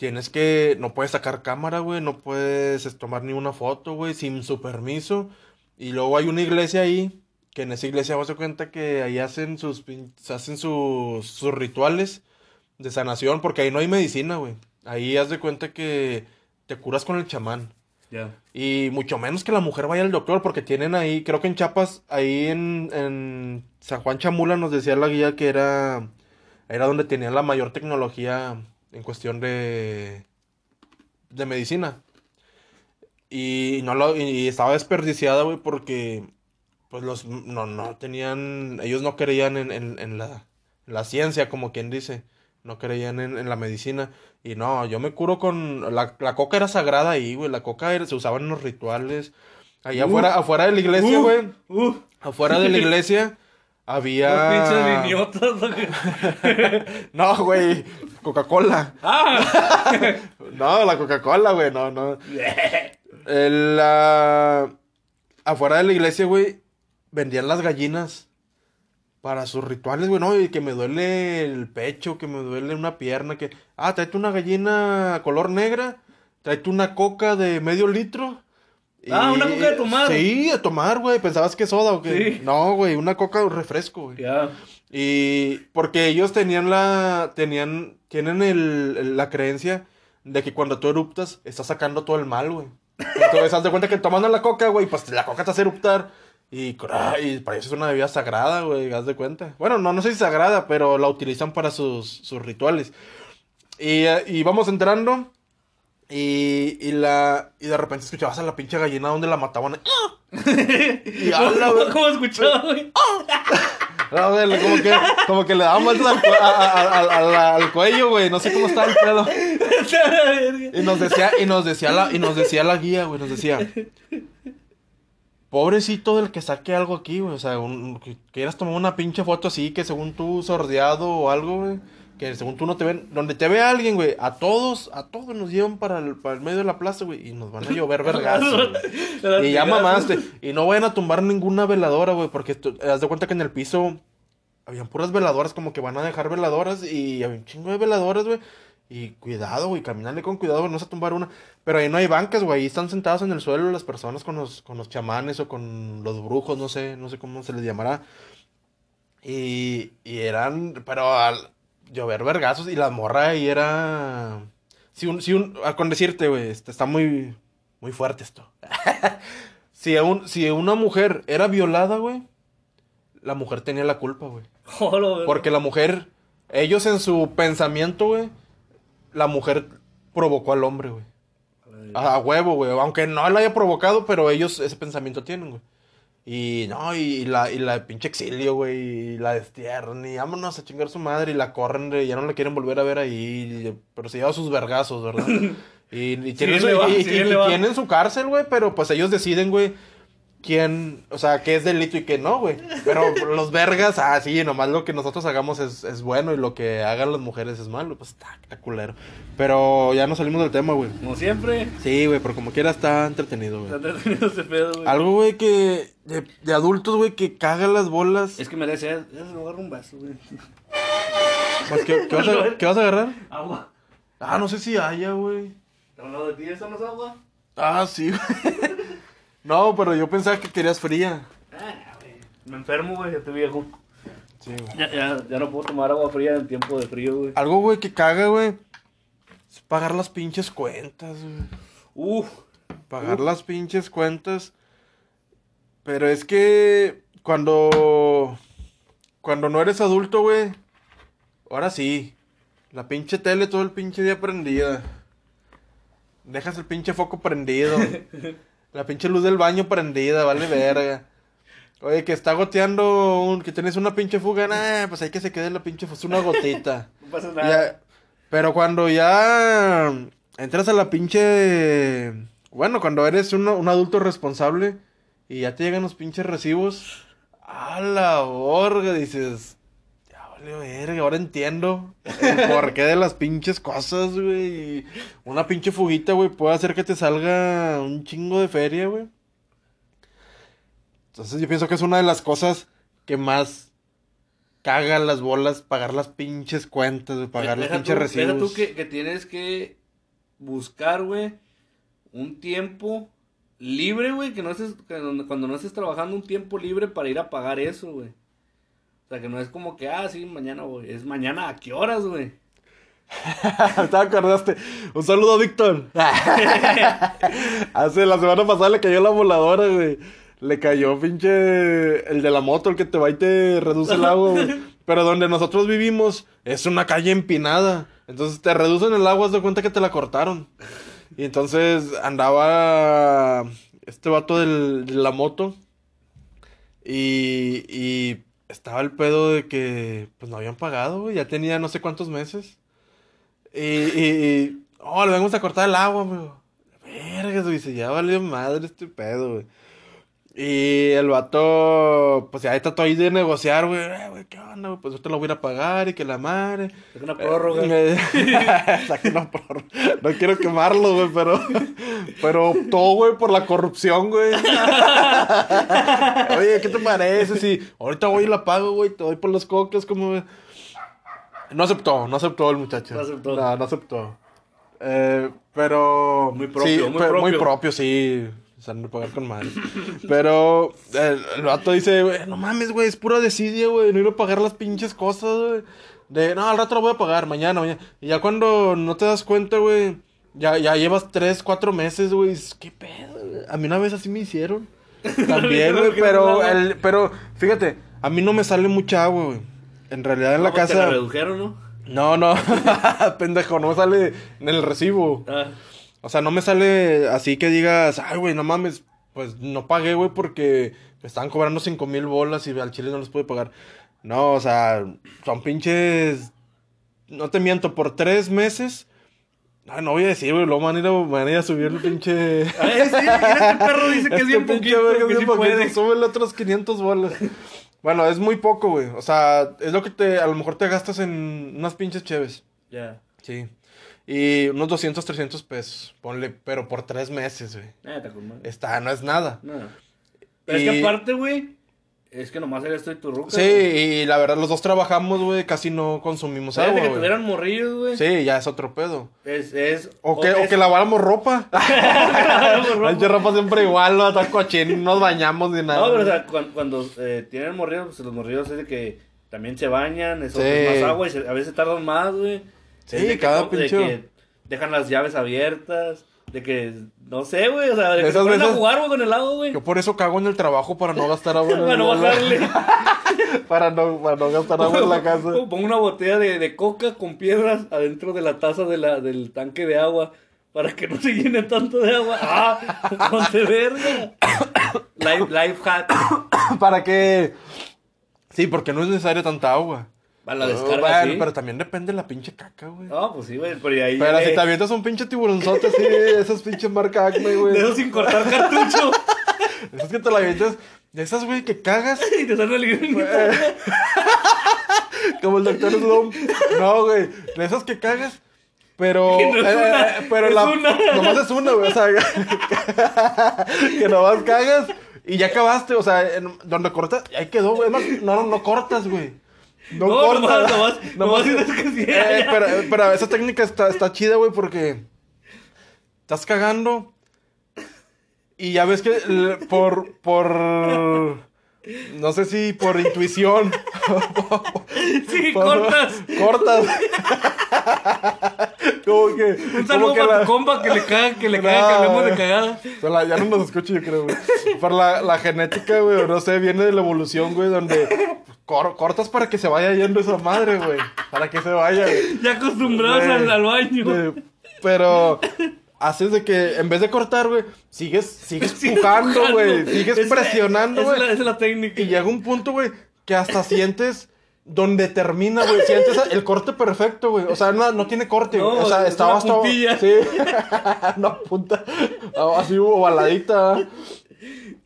Tienes que... No puedes sacar cámara, güey. No puedes es, tomar ni una foto, güey, sin su permiso. Y luego hay una iglesia ahí. Que en esa iglesia vas a cuenta que ahí hacen sus, hacen sus, sus rituales de sanación. Porque ahí no hay medicina, güey. Ahí haz de cuenta que te curas con el chamán. Ya. Y mucho menos que la mujer vaya al doctor, porque tienen ahí, creo que en Chiapas, ahí en, en San Juan Chamula nos decía la guía que era, era donde tenían la mayor tecnología en cuestión de, de medicina. Y, no lo, y estaba desperdiciada, güey, porque pues los, no, no tenían, ellos no creían en, en, en la, en la ciencia, como quien dice. No creían en, en la medicina. Y no, yo me curo con... La, la coca era sagrada ahí, güey. La coca era- se usaba en los rituales. Allá Uh. afuera, afuera de la iglesia, Uh, güey. Uh, Afuera de la [LAUGHS] iglesia los había... pinches idiotas. güey. [LAUGHS] No, güey. Coca-Cola. ¡Ah! [LAUGHS] No, la Coca-Cola, güey. No, no. El, la- afuera de la iglesia, güey, vendían las gallinas para sus rituales, güey, no, y que me duele el pecho, que me duele una pierna, que, ah, tráete una gallina color negra, tráete una coca de medio litro. Ah, ¿una coca de tomar? Sí, de tomar, güey, pensabas que soda o qué. Sí. No, güey, una coca refresco, güey. Ya. Y porque ellos tenían la, tenían, tienen el, la creencia de que cuando tú eruptas, estás sacando todo el mal, güey. Entonces, [LAUGHS] haz de cuenta que tomando la coca, güey, pues la coca te hace eruptar. Y, y para eso es una bebida sagrada, güey, haz de cuenta. Bueno, no, no sé si sagrada, pero la utilizan para sus, sus rituales. Y, eh, y vamos entrando. Y, y, la, y de repente escuchabas a la pinche gallina donde la mataban. [LAUGHS] Y a la ¿Cómo, cómo escuchaba, güey? [LAUGHS] Güey, como que, como que le daba vueltas al, cue- a- a- a- a- la- al cuello, güey. No sé cómo estaba el pedo. [LAUGHS] Y nos decía, y nos decía la, y nos decía la guía, güey, nos decía. Pobrecito del que saque algo aquí, güey. O sea, un, que quieras tomar una pinche foto así, que según tú sordeado o algo, güey. Que según tú no te ven. Donde te ve alguien, güey. A todos, a todos nos llevan para el, para el medio de la plaza, güey. Y nos van a llover [LAUGHS] vergazos, güey. Y ya mamaste. Y no vayan a tumbar ninguna veladora, güey, porque tú- haz de cuenta que en el piso habían puras veladoras, como que van a dejar veladoras y había un chingo de veladoras, güey. Y cuidado, güey, caminarle con cuidado, güey, no se tumbar una. Pero ahí no hay bancas, güey, ahí están sentados en el suelo las personas con los, con los chamanes o con los brujos, no sé, no sé cómo se les llamará. Y, y eran, pero al llover vergazos y la morra ahí era... Si un, si un, ah, con decirte, güey, este, está muy, muy fuerte esto. [LAUGHS] si, un, si una mujer era violada, güey, la mujer tenía la culpa, [LAUGHS] güey. Porque la mujer, ellos en su pensamiento, güey, la mujer provocó al hombre, güey. A, a huevo, güey. Aunque no la haya provocado, pero ellos ese pensamiento tienen, güey. Y no, y, la, y la pinche exilio, güey, y la destierran, y vámonos a chingar su madre, y la corren, y ya no la quieren volver a ver ahí, pero se lleva sus vergazos, ¿verdad? [COUGHS] Y, y tienen, su, va, y- sí tienen su cárcel, güey, pero pues ellos deciden, güey, quién, o sea, qué es delito y qué no, güey. Pero los vergas, ah, sí, nomás lo que nosotros hagamos es, es bueno y lo que hagan las mujeres es malo, pues está, está culero. Pero ya no salimos del tema, güey. Como siempre, Sí, güey, pero como quiera está entretenido, está güey. entretenido ese pedo, güey. Algo, güey, que de, de adultos, güey, que caga las bolas. Es que me decía, ya se me agarra un vaso, güey. Pues, ¿qué, qué vas a, qué vas a agarrar? Agua. Ah, no sé si haya, güey. ¿Está lado de ti? ¿Eso no es agua? Ah, sí, güey. No, pero yo pensaba que querías fría. Ah, güey. Me enfermo, güey, ya estoy viejo. Sí, güey. Ya, ya, ya no puedo tomar agua fría en tiempo de frío, güey. Algo, güey, que caga, güey. Es pagar las pinches cuentas, güey. Uf. Pagar las pinches cuentas. Pero es que cuando. Cuando no eres adulto, güey. Ahora sí. La pinche tele todo el pinche día prendida. Dejas el pinche foco prendido. [LAUGHS] La pinche luz del baño prendida, vale verga. Oye, que está goteando, un, que tienes una pinche fuga, nah, pues hay que se quede la pinche fuga, es una gotita. [LAUGHS] No pasa nada. Ya, pero cuando ya entras a la pinche... Bueno, cuando eres un, un adulto responsable y ya te llegan los pinches recibos, a la borga, dices, vale verga, ahora entiendo el [LAUGHS] porqué de las pinches cosas, güey. Una pinche fuguita, güey, puede hacer que te salga un chingo de feria, güey. Entonces yo pienso que es una de las cosas que más caga las bolas, pagar las pinches cuentas, güey, pagar los pinches tú- recibos. Tú que, que tienes que buscar, güey, un tiempo libre, güey, que no estés, cuando no estés trabajando un tiempo libre para ir a pagar eso, güey. O sea, que no es como que, ah, sí, mañana, güey. Es mañana a qué horas, güey. [LAUGHS] ¿Te acordaste? Un saludo Víctor. [LAUGHS] Hace la semana pasada le cayó la voladora, güey. Le cayó pinche el de la moto, el que te va y te reduce el agua, güey. [LAUGHS] Pero donde nosotros vivimos es una calle empinada. Entonces te reducen el agua, haz de cuenta que te la cortaron. Y entonces andaba este vato del- de la moto. Y, y estaba el pedo de que pues no habían pagado, güey. Ya tenía no sé cuántos meses. Y, y, y, oh, le vamos a cortar el agua, güey. Verga, dice, ya valió madre este pedo, güey. Y el vato, pues ya trató ahí de negociar, güey. Eh, güey, ¿qué onda, güey? Pues yo te lo voy a pagar y que la madre. Es una prórroga. Eh, saca [LAUGHS] una prórroga. No quiero quemarlo, güey, pero. Pero optó, güey, por la corrupción, güey. [LAUGHS] Oye, ¿qué te parece? Si ahorita voy y la pago, güey, te doy por los cocos, como. No aceptó, no aceptó el muchacho. No aceptó. No, no aceptó. Eh, pero. Muy propio, sí, muy propio. Muy propio, sí. O sea, no pagar con madre. Pero el, el vato dice, güey, no mames, güey, es pura desidia, güey, no ir a pagar las pinches cosas, güey. De, no, al rato lo voy a pagar, mañana, mañana. Y ya cuando no te das cuenta, güey, ya, ya llevas tres, cuatro meses, güey, ¿qué pedo? güey? A mí una vez así me hicieron. [LAUGHS] También, güey, pero, el, pero, fíjate, a mí no me sale mucha agua, güey. En realidad en la No, pues, te casa... la redujeron, ¿no? No, no, [LAUGHS] pendejo, no me sale en el recibo. Ah, O sea, no me sale así que digas, ay, güey, no mames, pues no pagué, güey, porque me estaban cobrando cinco mil bolas y al chile no los pude pagar. No, o sea, son pinches, no te miento, por tres meses. Ay, no voy a decir, güey, luego van a ir a, van a, ir a subir el pinche... [LAUGHS] a ver, sí, mira, este perro dice que es Este bien pinche poquito, verga es que bien sí puede. Súbele otros 500 bolas. Bueno, es muy poco, güey. O sea, es lo que te, a lo mejor te gastas en unas pinches cheves. Ya. Sí. Y unos 200, 300 pesos. Ponle, pero por tres meses, güey. Eh, está no es nada. No. Pero es que aparte, güey, es que nomás eres tú y tu ruca. Sí, güey. y la verdad, los dos trabajamos, güey, casi no consumimos Fíjate agua, que güey. tuvieran morrillos, güey. Sí, ya es otro pedo. Es, es... O que, o que laváramos ropa. [LAUGHS] Pinche ropa siempre igual, no está cochín, no nos bañamos ni nada. No, pero o sea, cuan- cuando, eh, tienen morrillos, pues los morrillos es de que también se bañan, eso Sí. es más agua y se- a veces tardan más, güey. Sí, de que cada de pinche- que dejan las llaves abiertas, de que, no sé, güey, o sea, de que Esas se ponen a veces- jugar, güey, con el agua, güey. Yo por eso cago en el trabajo para no gastar agua. [LAUGHS] Para no bajarle. [LAUGHS] para no, para no gastar agua en la casa. Pongo una botella de, de coca con piedras adentro de la taza de la, del tanque de agua para que no [LAUGHS] se llene tanto de agua. ¡Ah! ¡Ponte verga! [COUGHS] Life, life hack. [COUGHS] para que. Sí, porque no es necesaria tanta agua. Para la Oh, descarga, bueno, sí. pero también depende de la pinche caca, güey. No, pues sí, güey, pero ahí... Pero si te avientas un pinche tiburonzote así, esos pinches marca Acme, güey. [LAUGHS] Dedo sin cortar cartucho [LAUGHS] Esas que te la avientas, de esas, güey, que cagas, [LAUGHS] y te sale el como el doctor Slump. No, güey, de esas que cagas, pero... Que no es eh, una, eh, pero es la... una. Nomás es una, güey, o sea... que nomás cagas y ya acabaste, o sea, en- donde cortas, ahí quedó, güey. Es más, no, no cortas, güey. No, No, cortas. nomás- [LAUGHS] nomás- nomás dices que Eh, pero, pero esa técnica está, está chida, güey, porque... Estás cagando y ya ves que por... por no sé si por intuición. [LAUGHS] Sí, por- cortas. Cortas. [LAUGHS] como que. Un saludo para la- tu compa que le caga, que le No. caga, que hablemos de cagada. o sea, la- ya no nos escucha, yo creo, güey. Por la, la genética, güey, no sé, viene de la evolución, güey, donde cor- cortas para que se vaya yendo esa madre, güey. Para que se vaya, güey. [LAUGHS] Ya acostumbrados al, al baño. güey. Pero haces de que en vez de cortar, güey, sigues, sigues empujando. güey. Sigues presionando, güey. Esa es la técnica. Y llega un punto, güey, que hasta sientes donde termina, güey. Sientes el corte perfecto, güey. O sea, no, no tiene corte. No, o sea, es estaba hasta. puntilla. Sí. [LAUGHS] una punta. Así ovaladita.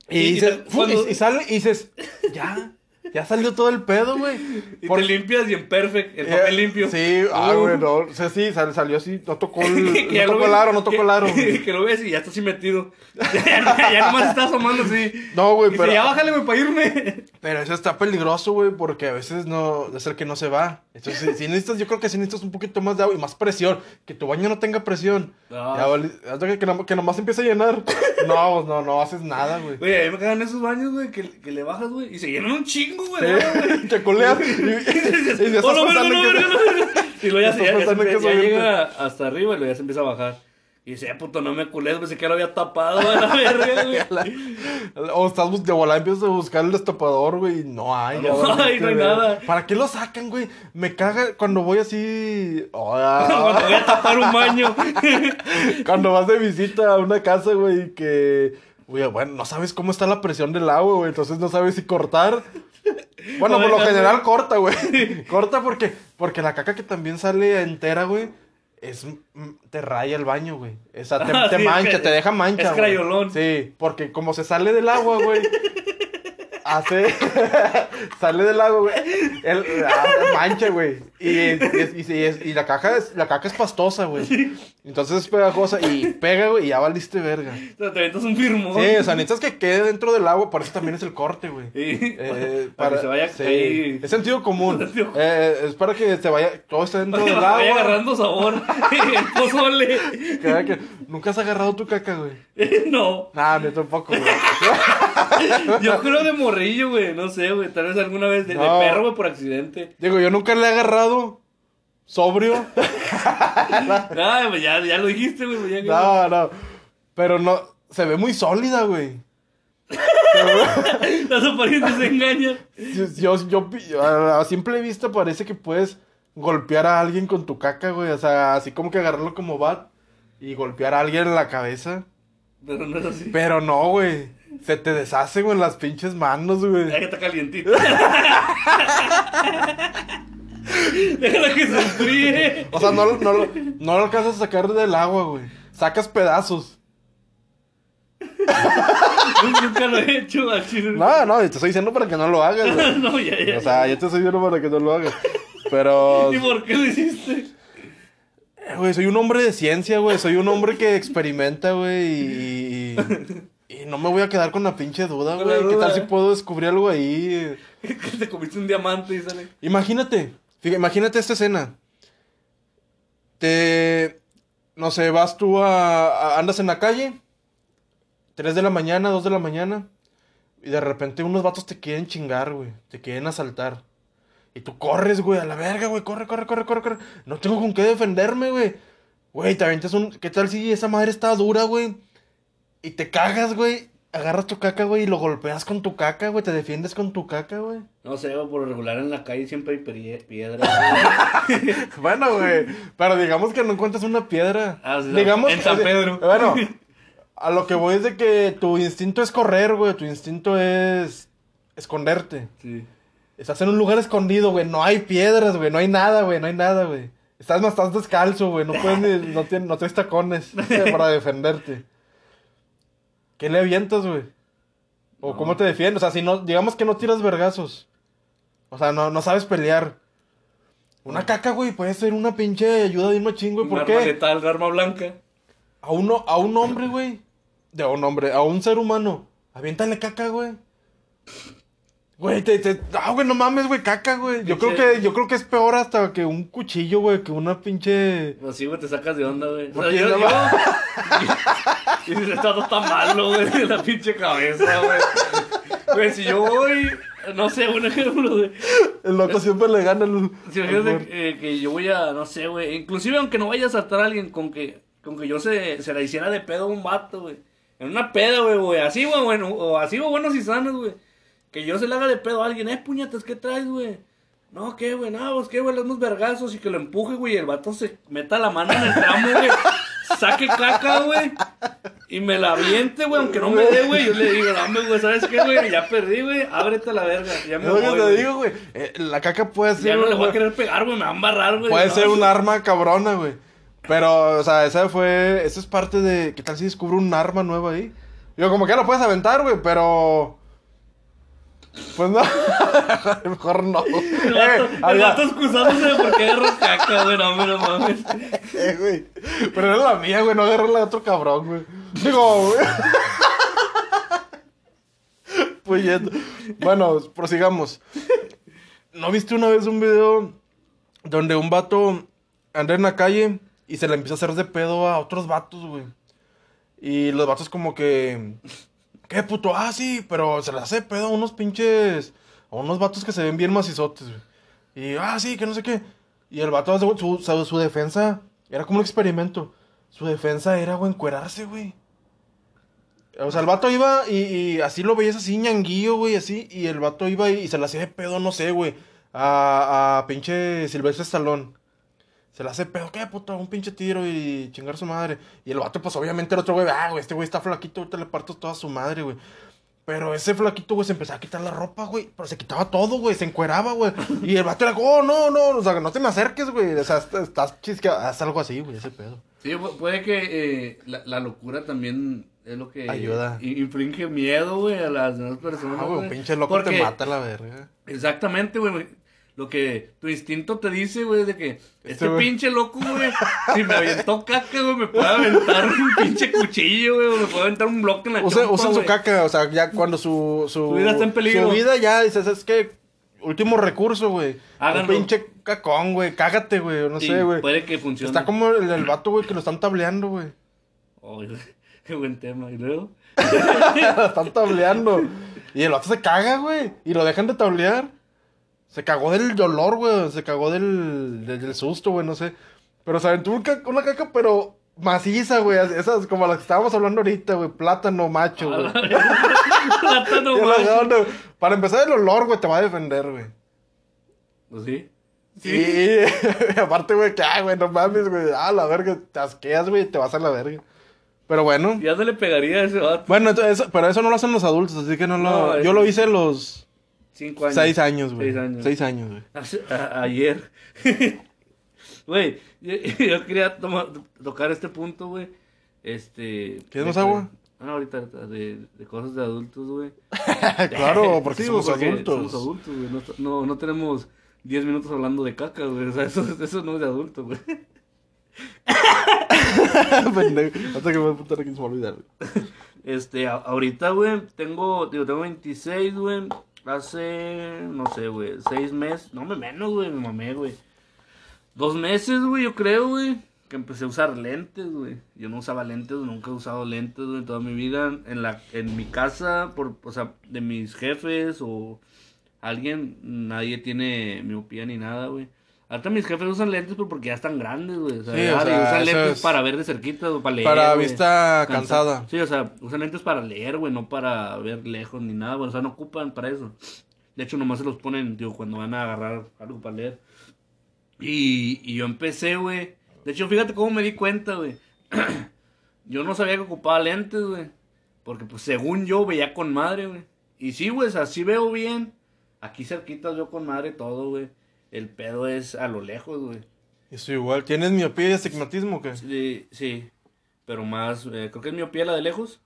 Y, Y- y dices, te- fu- cuando- y, y sale y dices, ya. Ya salió todo el pedo, güey. Y Por- te limpias y en perfect, el Eh, papel limpio. Sí, [LAUGHS] ah, güey, no. O sea, sí, sal- salió así. No tocó el, [LAUGHS] ya no tocó el aro, no tocó que- el [LAUGHS] aro. Que lo ves y ya está así metido. ya, ya nomás está asomando así. No, güey, Dice, pero. ya bájale, güey, para irme. Pero eso está peligroso, güey, porque a veces no, es el que no se va. Entonces, si, si necesitas, yo creo que si necesitas un poquito más de agua y más presión, que tu baño no tenga presión. No. Ya, vale, hasta que, que, nom- que nomás empiece a llenar. [LAUGHS] No, pues no, no haces nada, güey. Güey, a mí me cagan esos baños, güey, que, que le bajas, güey, y se llenan un chingo, güey. Sí, [LAUGHS] te coleas y, y, [LAUGHS] Oh, no, no, no, luego ya, se, ya, ya, ya llega hasta arriba y luego ya se empieza a bajar. Y dice, "Eh, puto, no me cules, pensé que lo había tapado, [LAUGHS] güey, la verga, [LAUGHS] güey. O estás bus- de volada empiezas a buscar el destapador, güey, y no hay. No valiste, hay, no hay nada. ¿Para qué lo sacan, güey? Me caga cuando voy así... [LAUGHS] Cuando voy a tapar un baño. Cuando vas de visita a una casa, güey, que, güey, bueno, no sabes cómo está la presión del agua, güey, entonces no sabes si cortar. Bueno, No por lo general corta, güey. Corta porque, porque la caca que también sale entera, güey, es mm, te raya el baño, güey. O sea, te, [LAUGHS] mancha, te deja mancha. es güey. crayolón. Sí, porque como se sale del agua, güey. [LAUGHS] hace. [LAUGHS] sale del agua, güey. El, ah, mancha, güey. Y, y, y- la caja es, la caca es pastosa, güey. Entonces es pegajosa y pega, güey, y ya valiste verga. O sea, te aventas un firmón. Sí, o sea, necesitas que quede dentro del agua, por eso también es el corte, güey. Sí, Eh, [LAUGHS] para, que se vaya sí, ahí. Es sentido común. [LAUGHS] Sentido. Eh, es para que te vaya. Todo esté dentro Para que del vaya agua. agarrando sabor. el pozole. Que que- Nunca has agarrado tu caca, güey. no. Nah, yo tampoco, güey. [LAUGHS] Yo creo de morrillo, güey. No sé, güey. Tal vez alguna vez de, de No. perro, güey, por accidente. Digo, yo nunca le he agarrado sobrio. [LAUGHS] Ah, pues ya, ya lo dijiste, güey. pues No, no. Pero no. Se ve muy sólida, güey. [LAUGHS] Las apariencias se engañan. Yo, yo, a simple vista parece que puedes golpear a alguien con tu caca, güey. O sea, así como que agarrarlo como bat y golpear a alguien en la cabeza. Pero no es así. Pero no, güey. Se te deshace, güey, en las pinches manos, güey. Ya que está calientito. [LAUGHS] Déjala que se enfríe. O sea, no, lo- no, no lo alcanzas a sacar del agua, güey. Sacas pedazos. [LAUGHS] Nunca lo he hecho, chile. No, no, te estoy diciendo para que no lo hagas, güey. [LAUGHS] No, ya, ya. O sea, yo te estoy diciendo para que no lo hagas. Pero, ¿Y por qué lo hiciste? eh, güey, soy un hombre de ciencia, güey. Soy un hombre que experimenta, güey. Y, no me voy a quedar con la pinche duda, güey. ¿Qué tal si puedo descubrir algo ahí? [LAUGHS] Que te comiste un diamante y sale. Imagínate, fíjate, imagínate esta escena. Te, no sé, vas tú a, a- andas en la calle, 3 de la mañana, 2 de la mañana, y de repente unos vatos te quieren chingar, güey, te quieren asaltar. Y tú corres, güey, a la verga, güey, corre, corre, corre, corre, corre. No tengo con qué defenderme, güey. Güey, te avientas un... ¿Qué tal si esa madre está dura, güey? Y te cagas, güey. Agarras tu caca, güey, y lo golpeas con tu caca, güey. Te defiendes con tu caca, güey. No sé, por lo regular en la calle siempre hay piedras. [LAUGHS] Bueno, güey. Pero digamos que no encuentras una piedra. Ah, sí, digamos en San que- Pedro. Bueno, [LAUGHS] a lo que voy es de que tu instinto es correr, güey. Tu instinto es esconderte. Sí. Estás en un lugar escondido, güey. No hay piedras, güey. No hay nada, güey. No hay nada, güey. Estás más, estás descalzo, güey. No puedes ni, no, tienes, no traes tacones [LAUGHS] para defenderte. ¿Qué le avientas, güey? ¿O No. cómo te defiendes? O sea, si no, digamos que no tiras vergazos. O sea, no, no sabes pelear. Una caca, güey, puede ser una pinche ayuda de un machín, güey. Un ¿Por arma qué? letal, arma blanca. A, uno, a un hombre, güey. De a un hombre, a un ser humano. Aviéntale caca, güey. Güey, te, te, ah, güey, no mames, güey, caca, güey. Yo creo que, yo creo que es peor hasta que un cuchillo, güey, que una pinche. Pues sí, güey, te sacas de onda, güey. O ¿Por sea, yo, no yo... Y [LAUGHS] dices, está malo, güey, de [LAUGHS] la pinche cabeza, güey. Güey, si yo voy, no sé, un ejemplo, güey. El loco siempre le gana el. Si el imagínate muerto. que, que yo voy a, no sé, güey. Inclusive aunque no vaya a saltar a alguien con que, con que yo se, se la hiciera de pedo a un vato, güey. En una peda, güey, güey. Así, güey, bueno, o así, güey, buenos y sanos, güey. Que yo se le haga de pedo a alguien, eh, puñetas, ¿qué traes, güey? No, ¿qué, güey? No, pues, ¿qué, güey? Damos vergazos y que lo empuje, güey. Y el vato se meta la mano en el tramo, güey. Saque caca, güey. Y me la aviente, güey. Aunque no me dé, güey. Yo le digo, dame, güey, ¿sabes qué, güey? Ya perdí, güey. Ábrete a la verga. Ya me que voy, te güey. digo, güey. Eh, la caca puede Ya ser. no le voy a querer pegar, güey. Me va a embarrar, güey. Puede No, ser un arma cabrona, güey. Pero, o sea, esa fue. Esa es parte de. ¿Qué tal si descubro un arma nueva ahí? Digo, como que ya lo puedes aventar, güey, pero. Pues no. [LAUGHS] Mejor no. El vato, Eh, el había- vato excusándose de por qué agarró caca, güey. No, no mames. Eh, güey. Pero era la mía, güey, no agarré la de otro cabrón, güey. Digo, güey. [LAUGHS] Pues yendo. Bueno, prosigamos. ¿No viste una vez un video donde un vato anda en la calle y se le empieza a hacer de pedo a otros vatos, güey? Y los vatos como que... ¿Qué puto? Ah, sí, pero se le hace pedo a unos pinches... A unos vatos que se ven bien macizotes, güey. Y, ah, sí, que no sé qué. Y el vato, su, su, su defensa era como un experimento. Su defensa era, güey, encuerarse, güey. O sea, el vato iba y, así lo veías así, ñanguillo, güey, así. Y el vato iba y, se le hacía de pedo, no sé, güey. A, a pinche Silvestre Stallone. Se le hace pedo, ¿qué puto? Un pinche tiro y chingar su madre. Y el vato, pues obviamente el otro güey, ah, güey, este güey está flaquito, ahorita le parto toda su madre, güey. Pero ese flaquito, güey, se empezaba a quitar la ropa, güey. Pero se quitaba todo, güey. Se encueraba, güey. Y el vato era, oh, no, no. O sea, no te me acerques, güey. O sea, estás- chisqueado. Haz algo así, güey, ese pedo. Sí, pu- puede que eh, la, la locura también es lo que Ayuda. infringe miedo, güey, a las demás personas. Ah, güey, un pinche loco Porque- te mata la verga. Exactamente, güey. Lo que tu instinto te dice, güey, de que este güey. pinche loco, güey, si me aventó caca, güey, me puede aventar un pinche cuchillo, güey, o me puede aventar un bloque en la Usa- chompa, usan su caca, o sea, ya cuando su, su, Su vida está en peligro. Su vida ya, dices, es que último recurso, güey. Un Háganlo. pinche cacón, güey. Cágate, güey. No Y sé, güey. Puede que funcione. Está como el, el vato, güey, que lo están tableando, güey. Oh, [LAUGHS] qué buen tema. ¿Y luego? [LAUGHS] lo están tableando. Y el vato se caga, güey. Y lo dejan de tablear. Se cagó del dolor, güey. Se cagó del, del, del susto, güey, no sé. Pero se aventó una caca, pero maciza, güey. Esas como las que estábamos hablando ahorita, güey. Plátano macho, güey. [LAUGHS] Plátano, macho. Para empezar, el olor, güey, te va a defender, güey. Pues sí. Sí. [LAUGHS] Aparte, güey, que, ah, güey, no mames, güey. Ah, la verga. Te asqueas, güey, te vas a la verga. Pero bueno. Ya se le pegaría a ese vato. Bueno, entonces, eso- pero eso no lo hacen los adultos, así que no lo. No, yo es- lo hice los Cinco años. seis años, güey. Seis años. Seis años, güey. [LAUGHS] Ayer. [LAUGHS] Güey, yo, [LAUGHS] yo quería toma- tocar este punto, güey. Este. ¿Quieres más agua? Ah, ahorita, de, de cosas de adultos, güey. claro, porque Sí, somos porque adultos. Somos adultos, güey. No, no, no tenemos 10 minutos hablando de caca, güey. O sea, eso, eso no es de adulto, güey. Hasta que me voy a putar aquí se me va a olvidar, güey. Este, a- ahorita, güey, tengo, digo, tengo 26, güey. Hace, no sé, güey, 6 meses. No, me menos, güey, me mamé, güey. Dos meses, güey, yo creo, güey. Que empecé a usar lentes, güey. Yo no usaba lentes, nunca he usado lentes, güey, en toda mi vida. En la, en mi casa, por, o sea, de mis jefes o alguien, nadie tiene miopía ni nada, güey. Ahorita mis jefes usan lentes, pero porque ya están grandes, güey. O sea, Sí, ya o sea, usan lentes es- para ver de cerquita o para leer. Para güey. vista Cansa- cansada. Sí, o sea, usan lentes para leer, güey, no para ver lejos ni nada, güey. O sea, no ocupan para eso. De hecho, nomás se los ponen, digo, cuando van a agarrar algo para leer. Y, y yo empecé, güey. De hecho, fíjate cómo me di cuenta, güey. [CLEARS THROAT] yo no sabía que ocupaba lentes, güey. Porque, pues, según yo, veía con madre, güey. Y sí, güey, o sea, sí veo bien. Aquí cerquita veo con madre todo, güey. El pedo es a lo lejos, güey. Eso igual. ¿Tienes miopía y astigmatismo o qué? Sí, sí. Pero más, eh, creo que es miopía la de lejos.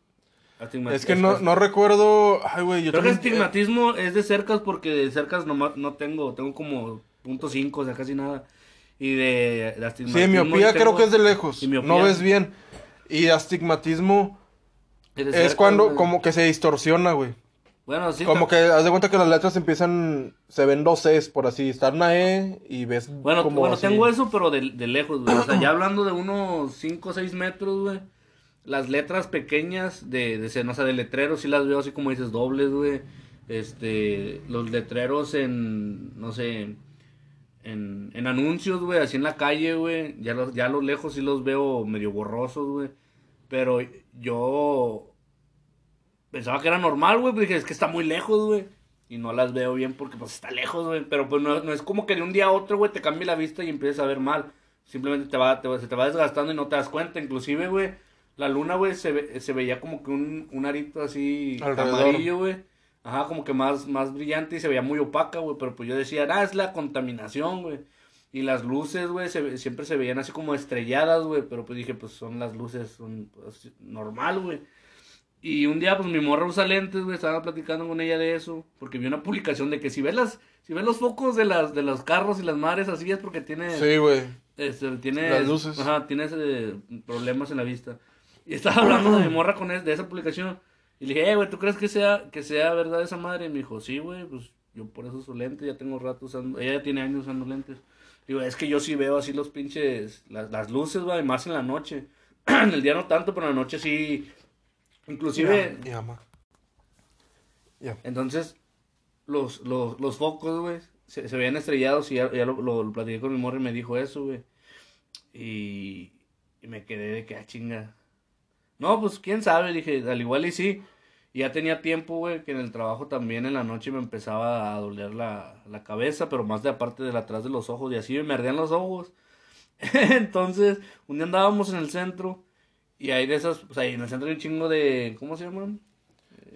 Astigma- Es que no, no recuerdo. Ay, güey, yo Creo que también- astigmatismo es de cercas porque de cercas nomás no tengo, tengo como punto cinco, o sea, casi nada. Y de, de Sí, astigmatismo. miopía tengo- creo que es de lejos. y miopía- No ves bien. Y astigmatismo es cuando güey. como que se distorsiona, güey. Bueno, sí. Como que haz de cuenta que las letras empiezan, se ven dos E's por así, está una E y ves Bueno, como bueno así. tengo eso, pero de, de lejos, güey. O sea, [CLEARS THROAT] ya hablando de unos 5 o 6 metros, güey. Las letras pequeñas de, de, no sé, de letreros, sí las veo así como dices, dobles, güey. Este, los letreros en, no sé, en, en anuncios, güey, así en la calle, güey. Ya, los, ya a lo lejos sí los veo medio borrosos, güey. Pero yo pensaba que era normal, güey. Pues dije, es que está muy lejos, güey. Y no las veo bien porque pues está lejos, güey. Pero pues no, no es como que de un día a otro, güey, te cambie la vista y empieces a ver mal. Simplemente te va, te, se te va desgastando y no te das cuenta. Inclusive, güey, la luna, güey, se, ve- se veía como que un, un arito así Alrededor. amarillo, güey. Ajá, como que más, más brillante y se veía muy opaca, güey. Pero pues yo decía, ah, es la contaminación, güey. Y las luces, güey, se siempre se veían así como estrelladas, güey. Pero pues dije, pues son las luces, son pues, normal, güey. Y un día, pues mi morra usa lentes, güey, estaba platicando con ella de eso, porque vi una publicación de que si ves las, si ves los focos de las, de los carros y las madres así es porque tiene, Sí, güey. este, tiene, Las luces. ajá, tienes eh, problemas en la vista. Y estaba hablando de mi morra con es- de esa publicación, y le dije, eh, güey, ¿tú crees que sea, que sea verdad esa madre? Y me dijo, sí, güey, pues yo por eso uso lentes, ya tengo rato usando, ella ya tiene años usando lentes. Digo, es que yo sí veo así los pinches, las, las luces, güey, más en la noche. [CLEARS THROAT] en el día no tanto, pero en la noche sí. Inclusive, Ya, ya, ma. Ya. entonces, los, los, los focos, güey, se, se veían estrellados y ya, ya lo, lo, lo platiqué con mi morra y me dijo eso, güey. Y, y me quedé de que, ah, chinga. No, pues quién sabe, dije, al igual y sí. Y ya tenía tiempo, güey, que en el trabajo también en la noche me empezaba a doler la, la cabeza, pero más de aparte de atrás de los ojos y así me ardían los ojos. [LAUGHS] Entonces, un día andábamos en el centro y hay de esas, o sea, en el centro hay un chingo de, ¿cómo se llaman?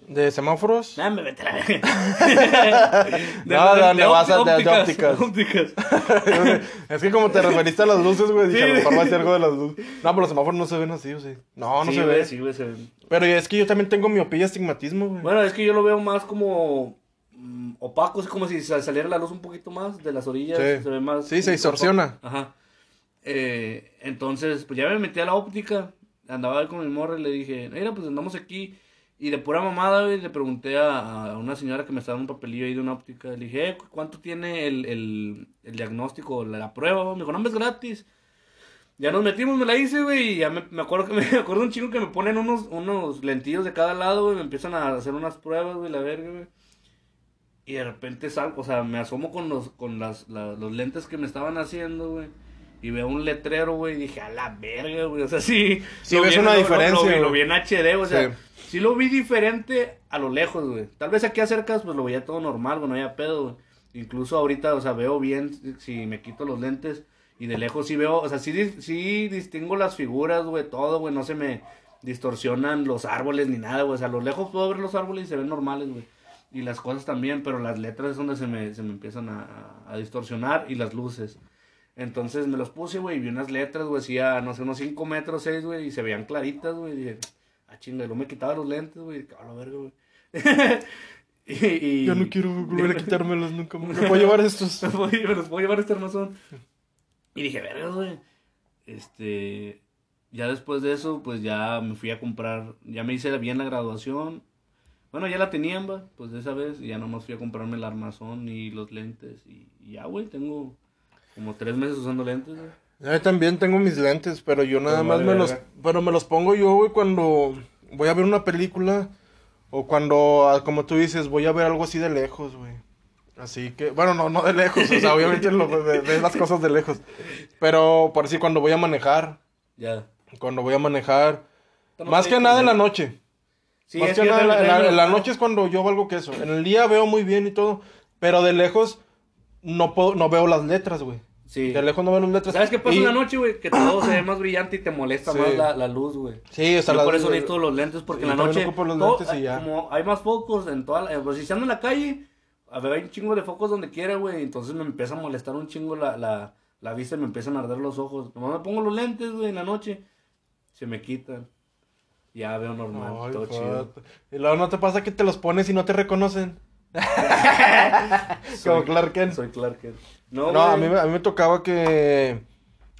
¿De semáforos? Nah, me vete la verga. [LAUGHS] No, ¿de dónde vas a- de- de ópticas, ópticas? [LAUGHS] es que como te referiste a las luces, güey, dije, Sí. a lo mejor va a ser algo de las luces. No, pero los semáforos no se ven así, ¿o sí? No, no sí, se güey, ve. sí, güey, se ven. Pero es que yo también tengo miopía y astigmatismo, güey. Bueno, es que yo lo veo más como mm, opaco, es como si sal- saliera la luz un poquito más de las orillas, Sí. se ve más... Sí, se distorsiona. Ajá. Eh, entonces, pues ya me metí a la óptica, andaba con mi morra y le dije, mira, pues andamos aquí. Y de pura mamada, güey, le pregunté a, a una señora que me estaba dando un papelillo ahí de una óptica. Le dije, eh, ¿cuánto tiene el, el, el diagnóstico, la, prueba? Me dijo, no, es gratis. Ya nos metimos, me la hice, güey, y ya me, me acuerdo que me, [LAUGHS] me acuerdo un chingo que me ponen unos, unos lentillos de cada lado, güey, me empiezan a hacer unas pruebas, güey, la verga, güey. Y de repente salgo, o sea, me asomo con los, con las, la- los lentes que me estaban haciendo, güey. Y veo un letrero, güey, y dije, a la verga, güey. O sea, sí. Sí lo ves vi una lo- lo- diferencia, Lo, vi- lo güey. vi en HD, o sea, Sí. sí. lo vi diferente a lo lejos, güey. Tal vez aquí acercas, pues lo veía todo normal, güey, no había pedo, güey. Incluso ahorita, o sea, veo bien si- me quito los lentes. Y de lejos sí veo, o sea, sí, sí distingo las figuras, güey, todo, güey. No se me distorsionan los árboles ni nada, güey. O sea, a lo lejos puedo ver los árboles y se ven normales, güey. Y las cosas también, pero las letras es donde se me, se me empiezan a, a distorsionar y las luces. Entonces me los puse, güey, y vi unas letras, güey, hacía, no sé, unos 5 metros, 6, güey, y se veían claritas, güey. Y dije, ah, chinga, luego me quitaba los lentes, güey, a la verga, güey. [LAUGHS] y, y- Yo no quiero volver a quitármelos nunca. ¿Me [LAUGHS] puedo llevar estos? me voy- me los puedo llevar a este armazón. Y dije, verga, güey. Este. Ya después de eso, pues ya me fui a comprar. Ya me hice bien la graduación. Bueno, ya la tenían, va. Pues de esa vez. Y ya nomás fui a comprarme el armazón y los lentes. Y, y ya, güey, tengo como tres meses usando lentes, güey. Yo también tengo mis lentes, pero yo nada Pero más vale me los... Pero me los pongo yo, güey, cuando voy a ver una película o cuando, ah, como tú dices, voy a ver algo así de lejos, güey. Así que, bueno, no, no de lejos, o sea, [LAUGHS] obviamente lo, ve- ves las cosas de lejos. Pero, por decir, cuando voy a manejar, Ya. cuando voy a manejar, más que nada en la noche. Sí, más es que que nada en la, la- en la no- noche es cuando yo valgo queso. En el día veo muy bien y todo, pero de lejos no puedo, no veo las letras, güey. Sí. De lejos no veo las letras. ¿Sabes qué pasa Y- en la noche, güey? Que todo se ve más brillante y te molesta Sí. más la, la luz, güey. Sí, o sea, Yo las- por eso necesito los lentes, porque Sí, en la noche. ocupo los todo- lentes y ya. Como hay más focos en toda la. Pues si ando en la calle, a ver, hay un chingo de focos donde quiera, güey. Entonces me empieza a molestar un chingo la, la, la vista y me empiezan a arder los ojos. Nomás me pongo los lentes, güey, en la noche. Se me quitan. Ya veo normal, Ay, todo fuck. chido. Y luego no te pasa que te los pones y no te reconocen. [LAUGHS] Soy- Como Clark Kent. Soy Clark Kent. No, No, a mí, me- a mí me tocaba que...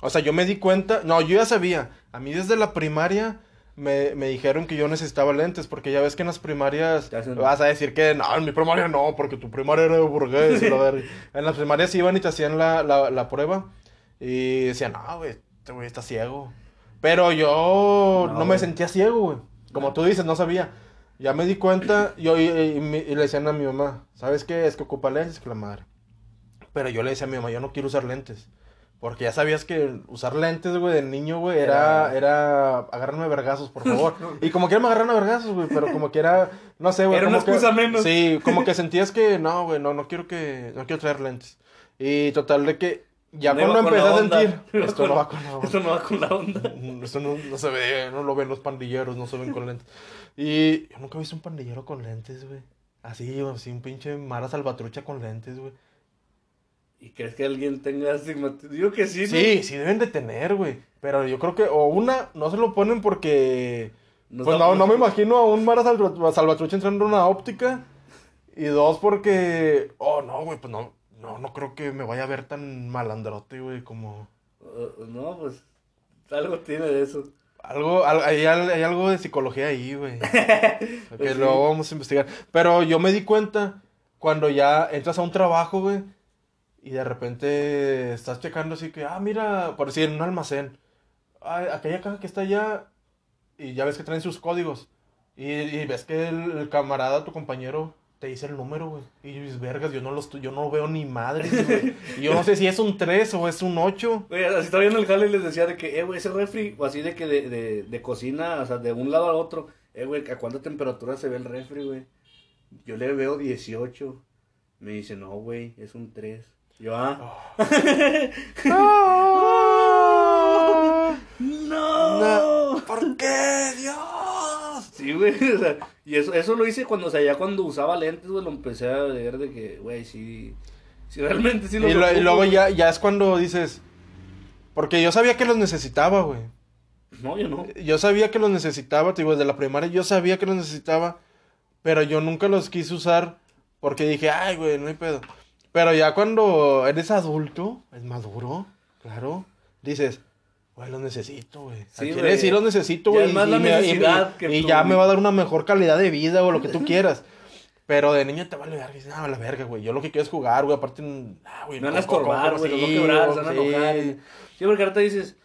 O sea, yo me di cuenta... No, yo ya sabía. A mí desde la primaria me, me dijeron que yo necesitaba lentes. Porque ya ves que en las primarias hacen- vas a decir que... No, en mi primaria no, porque tu primaria era de burgués. y la verga. [LAUGHS] En las primarias iban y te hacían la, la, la prueba. Y decían, no, güey, este güey está ciego. Pero yo No, no, me sentía ciego, güey. Como tú dices, no sabía. Ya me di cuenta, yo y, y- y le decían a mi mamá, ¿sabes qué? Es que ocupa lentes, que la madre. Pero yo le decía a mi mamá, yo no quiero usar lentes. Porque ya sabías que usar lentes, güey, de niño, güey, era, era agarrarme vergazos, por [LAUGHS] favor. y como quiera me agarran a vergazos, güey, pero como quiera, no sé, güey. Era como una que- excusa menos. Sí, como que sentías que, no, güey, no, no quiero que, no quiero traer lentes. Y total de que, ya No cuando empecé a sentir, [LAUGHS] esto con- no va con la onda. Esto no va con la onda. Mm, Esto no, no se ve, no lo ven los pandilleros, no se ven con lentes. Y yo nunca he visto un pandillero con lentes, güey. Así, así un pinche Mara Salvatrucha con lentes, güey. ¿Y crees que alguien tenga astigmatismo? Digo que sí. Sí, sí deben de tener, güey. Pero yo creo que, o una, no se lo ponen porque... Nos pues no, no me imagino a un Mara Salva- Salvatrucha entrando en una óptica. Y dos, porque... Oh, no, güey, pues no, no, no creo que me vaya a ver tan malandrote, güey, como... Uh, no, pues algo tiene de eso. Algo, al- hay, al- hay algo de psicología ahí, güey. [LAUGHS] que Pues sí. luego vamos a investigar. Pero yo me di cuenta cuando ya entras a un trabajo, güey, y de repente estás checando así que, ah, mira, por decir, en un almacén, ah, aquella caja que está allá, y ya ves que traen sus códigos, y, y ves que el, el camarada, tu compañero, te dice el número, güey, y dices, vergas, yo no, los, yo no veo ni madre, güey, y yo no sé si es un 3 o es un 8. Güey, así estaba viendo el jale y les decía de que, eh, güey, ese refri, o así de que de, de, de cocina, o sea, de un lado al otro, eh, güey, ¿a cuánta temperatura se ve el refri, güey? Yo le veo 18. Me dice, no, güey, es un 3. Yo, ah. [LAUGHS] ¡Ah! ¡No! ¿Por qué, Dios? Sí, güey, [LAUGHS] o sea, y eso, eso lo hice cuando, o sea, ya cuando usaba lentes, güey, lo empecé a ver de que, güey, sí, sí, realmente sí lo Y, lo- y luego ya, ya es cuando dices, porque yo sabía que los necesitaba, güey. No, yo no. Yo sabía que los necesitaba, te digo, desde la primaria yo sabía que los necesitaba, pero yo nunca los quise usar porque dije, ay, güey, no hay pedo. Pero ya cuando eres adulto, es maduro, claro, dices, güey, los necesito, güey. Sí, Sí, güey. sí los necesito, güey. y la me- y- necesidad y, que y tú, ya güey. me va a dar una mejor calidad de vida o lo que tú [LAUGHS] quieras. Pero de niño te vale verga, dices, no, la verga, güey. Yo lo que quiero es jugar, güey. Aparte, ah, güey, Me van a ¿cómo- cómo- estorbar, güey, los voy a sí, quebrar, se van a sí. enojar. Sí, porque ahorita dices,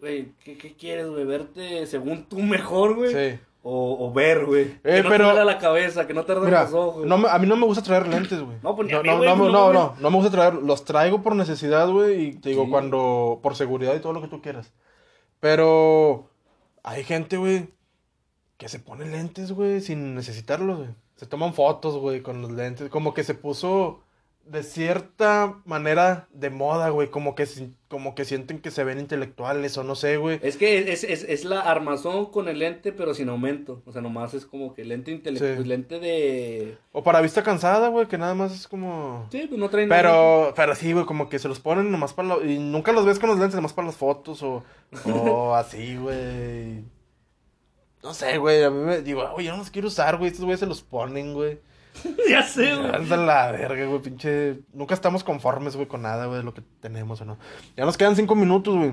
güey, ¿qué, ¿qué quieres, güey? ¿Verte según tú mejor, güey? Sí. O, o ver, güey. Eh, que no pero- te duela la cabeza, que no te los ojos. no me- a mí no me gusta traer lentes, güey. No, pues ni a no, mí, no, no, no, no, güey. no, no me gusta traer. Los traigo por necesidad, güey. Y te digo, Sí. cuando. Por seguridad y todo lo que tú quieras. Pero. Hay gente, güey. Que se pone lentes, güey, sin necesitarlos, güey. Se toman fotos, güey, con los lentes. Como que se puso. De cierta manera de moda, güey. Como que, como que sienten que se ven intelectuales o no sé, güey. Es que es, es, es la armazón con el lente, pero sin aumento. O sea, nomás es como que lente intelectual, Sí. lente de... O para vista cansada, güey, que nada más es como. Sí, pues no trae nada. Pero, pero sí, güey, como que se los ponen nomás para la- Y nunca los ves con los lentes, nomás para las fotos o, o [LAUGHS] así, güey. No sé, güey, a mí me digo, oye, yo no los quiero usar, güey, estos güeyes se los ponen, güey. [LAUGHS] ya sé, güey. Anda la verga, güey, pinche... Nunca estamos conformes, güey, con nada, güey, de lo que tenemos o no. Ya nos quedan cinco minutos, güey.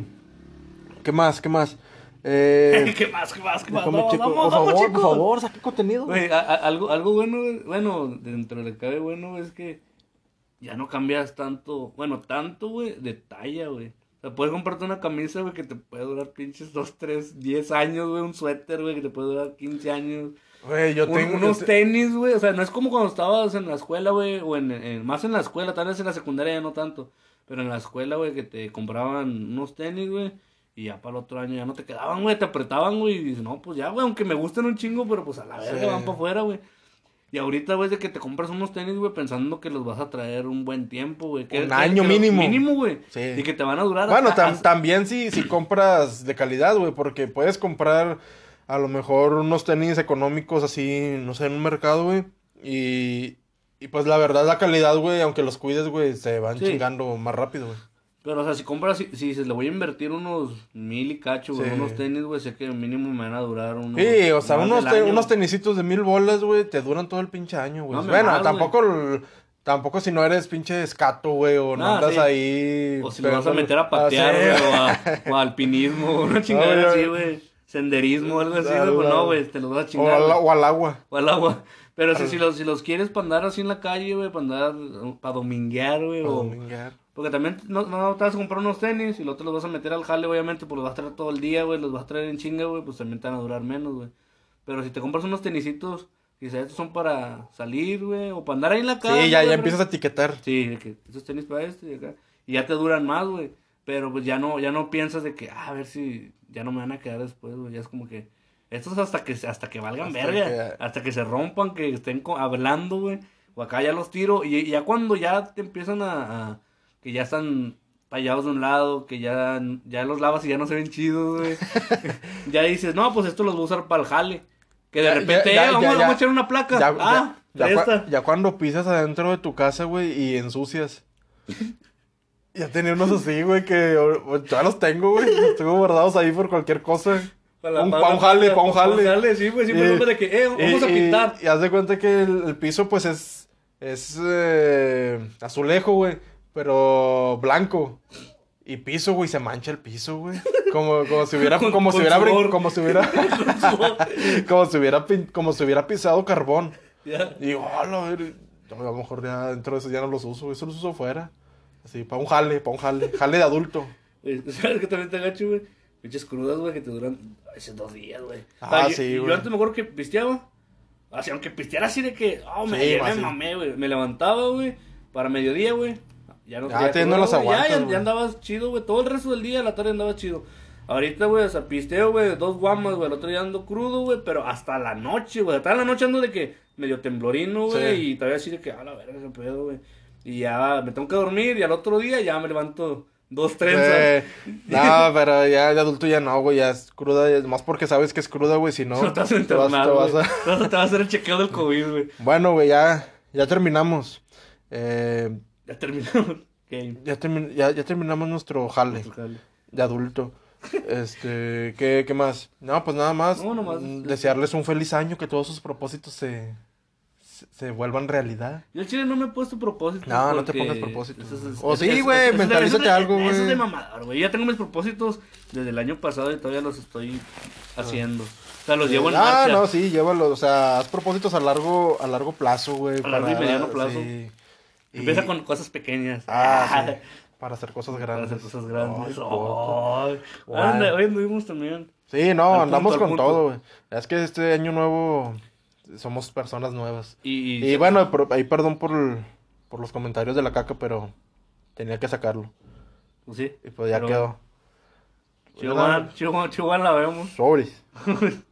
¿Qué más, qué más? Eh... [LAUGHS] ¿Qué más, qué más, qué más? Vamos, chico, vamos, por vamos, favor, chicos. por favor, saque contenido. Güey, a- a- algo, algo bueno, bueno, dentro de lo que cabe bueno es que ya no cambias tanto, bueno, tanto, güey, de talla, güey. O sea, puedes comprarte una camisa, güey, que te puede durar pinches 2, 3, 10 años, güey, un suéter, güey, que te puede durar 15 años. Güey, yo Un- tengo... unos tenis, güey, o sea, no es como cuando estabas en la escuela, güey, o en, en- más en la escuela, tal vez en la secundaria ya no tanto, pero en la escuela, güey, que te compraban unos tenis, güey, y ya para el otro año ya no te quedaban, güey, te apretaban, güey, y dices, no, pues ya, güey, aunque me gusten un chingo, pero pues a la verga Sí. van para afuera, güey. Y ahorita, güey, de que te compras unos tenis, güey, pensando que los vas a traer un buen tiempo, güey. Un año que- mínimo. Mínimo, güey. Sí. Y que te van a durar Bueno, tam- también si, si compras de calidad, güey, porque puedes comprar a lo mejor unos tenis económicos así, no sé, en un mercado, güey. Y, y pues la verdad, la calidad, güey, aunque los cuides, güey, se van Sí. chingando más rápido, güey. Pero, o sea, si compras, si, si dices, le voy a invertir unos mil y cacho, güey, Sí. unos tenis, güey, sé que mínimo me van a durar unos... Sí, o sea, unos, te- unos tenisitos de mil bolas, güey, te duran todo el pinche año, güey. No, bueno, tampoco, tampoco si no eres pinche escato, güey, o no Ah, andas sí. ahí. O si lo vas a meter a Ah, patear, güey, o, a, o a alpinismo, [LAUGHS] una chingadera No, así, güey. Senderismo, algo así, Al- güey, pues no, al- güey, te los vas a O chingar. al, güey. o al agua. O al agua. Pero si, si, los, si los quieres para andar así en la calle, güey, para andar, para dominguear, güey, Para o... dominguear. Porque también no, no te vas a comprar unos tenis y los otros los vas a meter al jale, obviamente, pues los vas a traer todo el día, güey, los vas a traer en chinga, güey, pues también te van a durar menos, güey. Pero si te compras unos tenisitos, quizás estos son para salir, güey, o para andar ahí en la calle. Sí, ya, ya empiezas a etiquetar. Sí, que esos tenis para este y acá. Y ya te duran más, güey. Pero pues ya no, ya no piensas de que, ah, a ver si ya no me van a quedar después, güey. Ya es como que, estos hasta que, hasta que valgan Hasta verga. que- Hasta que se rompan, que estén hablando, güey. O acá ya los tiro. Y, y ya cuando ya te empiezan a, a- que ya están tallados de un lado, que ya, ya los lavas y ya no se ven chidos, güey. [LAUGHS] [LAUGHS] ya dices, no, pues esto los voy a usar para el jale. Que de Ya- repente, ya- eh, ya- vamos, a echar una placa. Ah, ya, ya, ya cuando pisas adentro de tu casa, güey, y ensucias. [LAUGHS] Ya tenía unos así, güey, que o- ya los tengo, güey. Los tengo guardados ahí por cualquier cosa. Pa' la- un, pa' un jale, pa- un jale. jale, sí, siempre Y- supe de que, eh, vamos y- a pintar. Y, y haz de cuenta que el, el piso, pues, es, es eh, azulejo, güey, pero blanco. Y piso, güey, se mancha el piso, güey. Como, como si hubiera, [LAUGHS] Con- como si hubiera, como si hubiera, [LAUGHS] [LAUGHS] como si hubiera, como si hubiera pisado carbón. Ya. Y digo, "Hola, a ver, yo a lo mejor ya dentro de eso ya no los uso, eso los uso fuera. Así, para un jale, para un jale, jale de adulto. [LAUGHS] ¿Sabes qué también te agacho, güey? Pinches crudas, güey, que te duran veces dos días, güey. Ah, yo- sí, yo, güey. antes me acuerdo que pisteaba. Así, aunque pisteara así de que, oh, me, Sí, me sí. mamé, güey. Me levantaba, güey, para mediodía, güey. Ya no Ya, traía te- no. Ya, aguantas, ya, ya andabas chido, güey. Todo el resto del día, la tarde andaba chido. Ahorita, güey, o sea, pisteo, güey, dos guamas, güey. El otro día ando crudo, güey, pero hasta la noche, güey. Hasta la noche ando de que medio temblorino, güey. Sí. Y todavía así de que, a la verga, ese pedo, güey. Y ya me tengo que dormir y al otro día ya me levanto Dos trenzas. Sí. [LAUGHS] No, pero ya de adulto ya no, güey, ya es cruda, ya- más porque sabes que es cruda, güey, si no, [LAUGHS] No te vas a te vas- internar, te vas güey. a- Te vas a- te vas a hacer el chequeo del COVID, güey. Bueno, güey, ya, ya terminamos. Eh, Ya terminamos. [LAUGHS] Ya, termi- ya, ya terminamos nuestro jale Jale. de adulto. Este, ¿qué, qué más? No, pues nada más. No, nomás. mm, Desearles un feliz año, que todos sus propósitos se, se, vuelvan realidad. Yo al chile no me he puesto propósitos. No, no te pongas propósitos. es- O sí, güey, mentalízate algo, Eso es güey. de mamador, güey. Ya tengo mis propósitos desde el año pasado y todavía los estoy haciendo. O sea, los llevo en ah, marcha. no, sí, llévalo. O sea, haz propósitos a largo, a largo plazo, güey. A largo y mediano plazo. sí. Y- Empieza con cosas pequeñas. Ah, sí. [LAUGHS] Para hacer cosas Para grandes. hacer cosas grandes. Guau. Anda, Hoy anduvimos también. Sí, no, Al andamos punto, con todo, güey. Es que este año nuevo somos personas nuevas. Y, Y bueno, por- ahí perdón por, por los comentarios de la caca, pero tenía que sacarlo. Sí. Y pues ya Pero- quedó. Chihuahua, Chihuahua, Chihuahua la vemos. Sobres. [LAUGHS]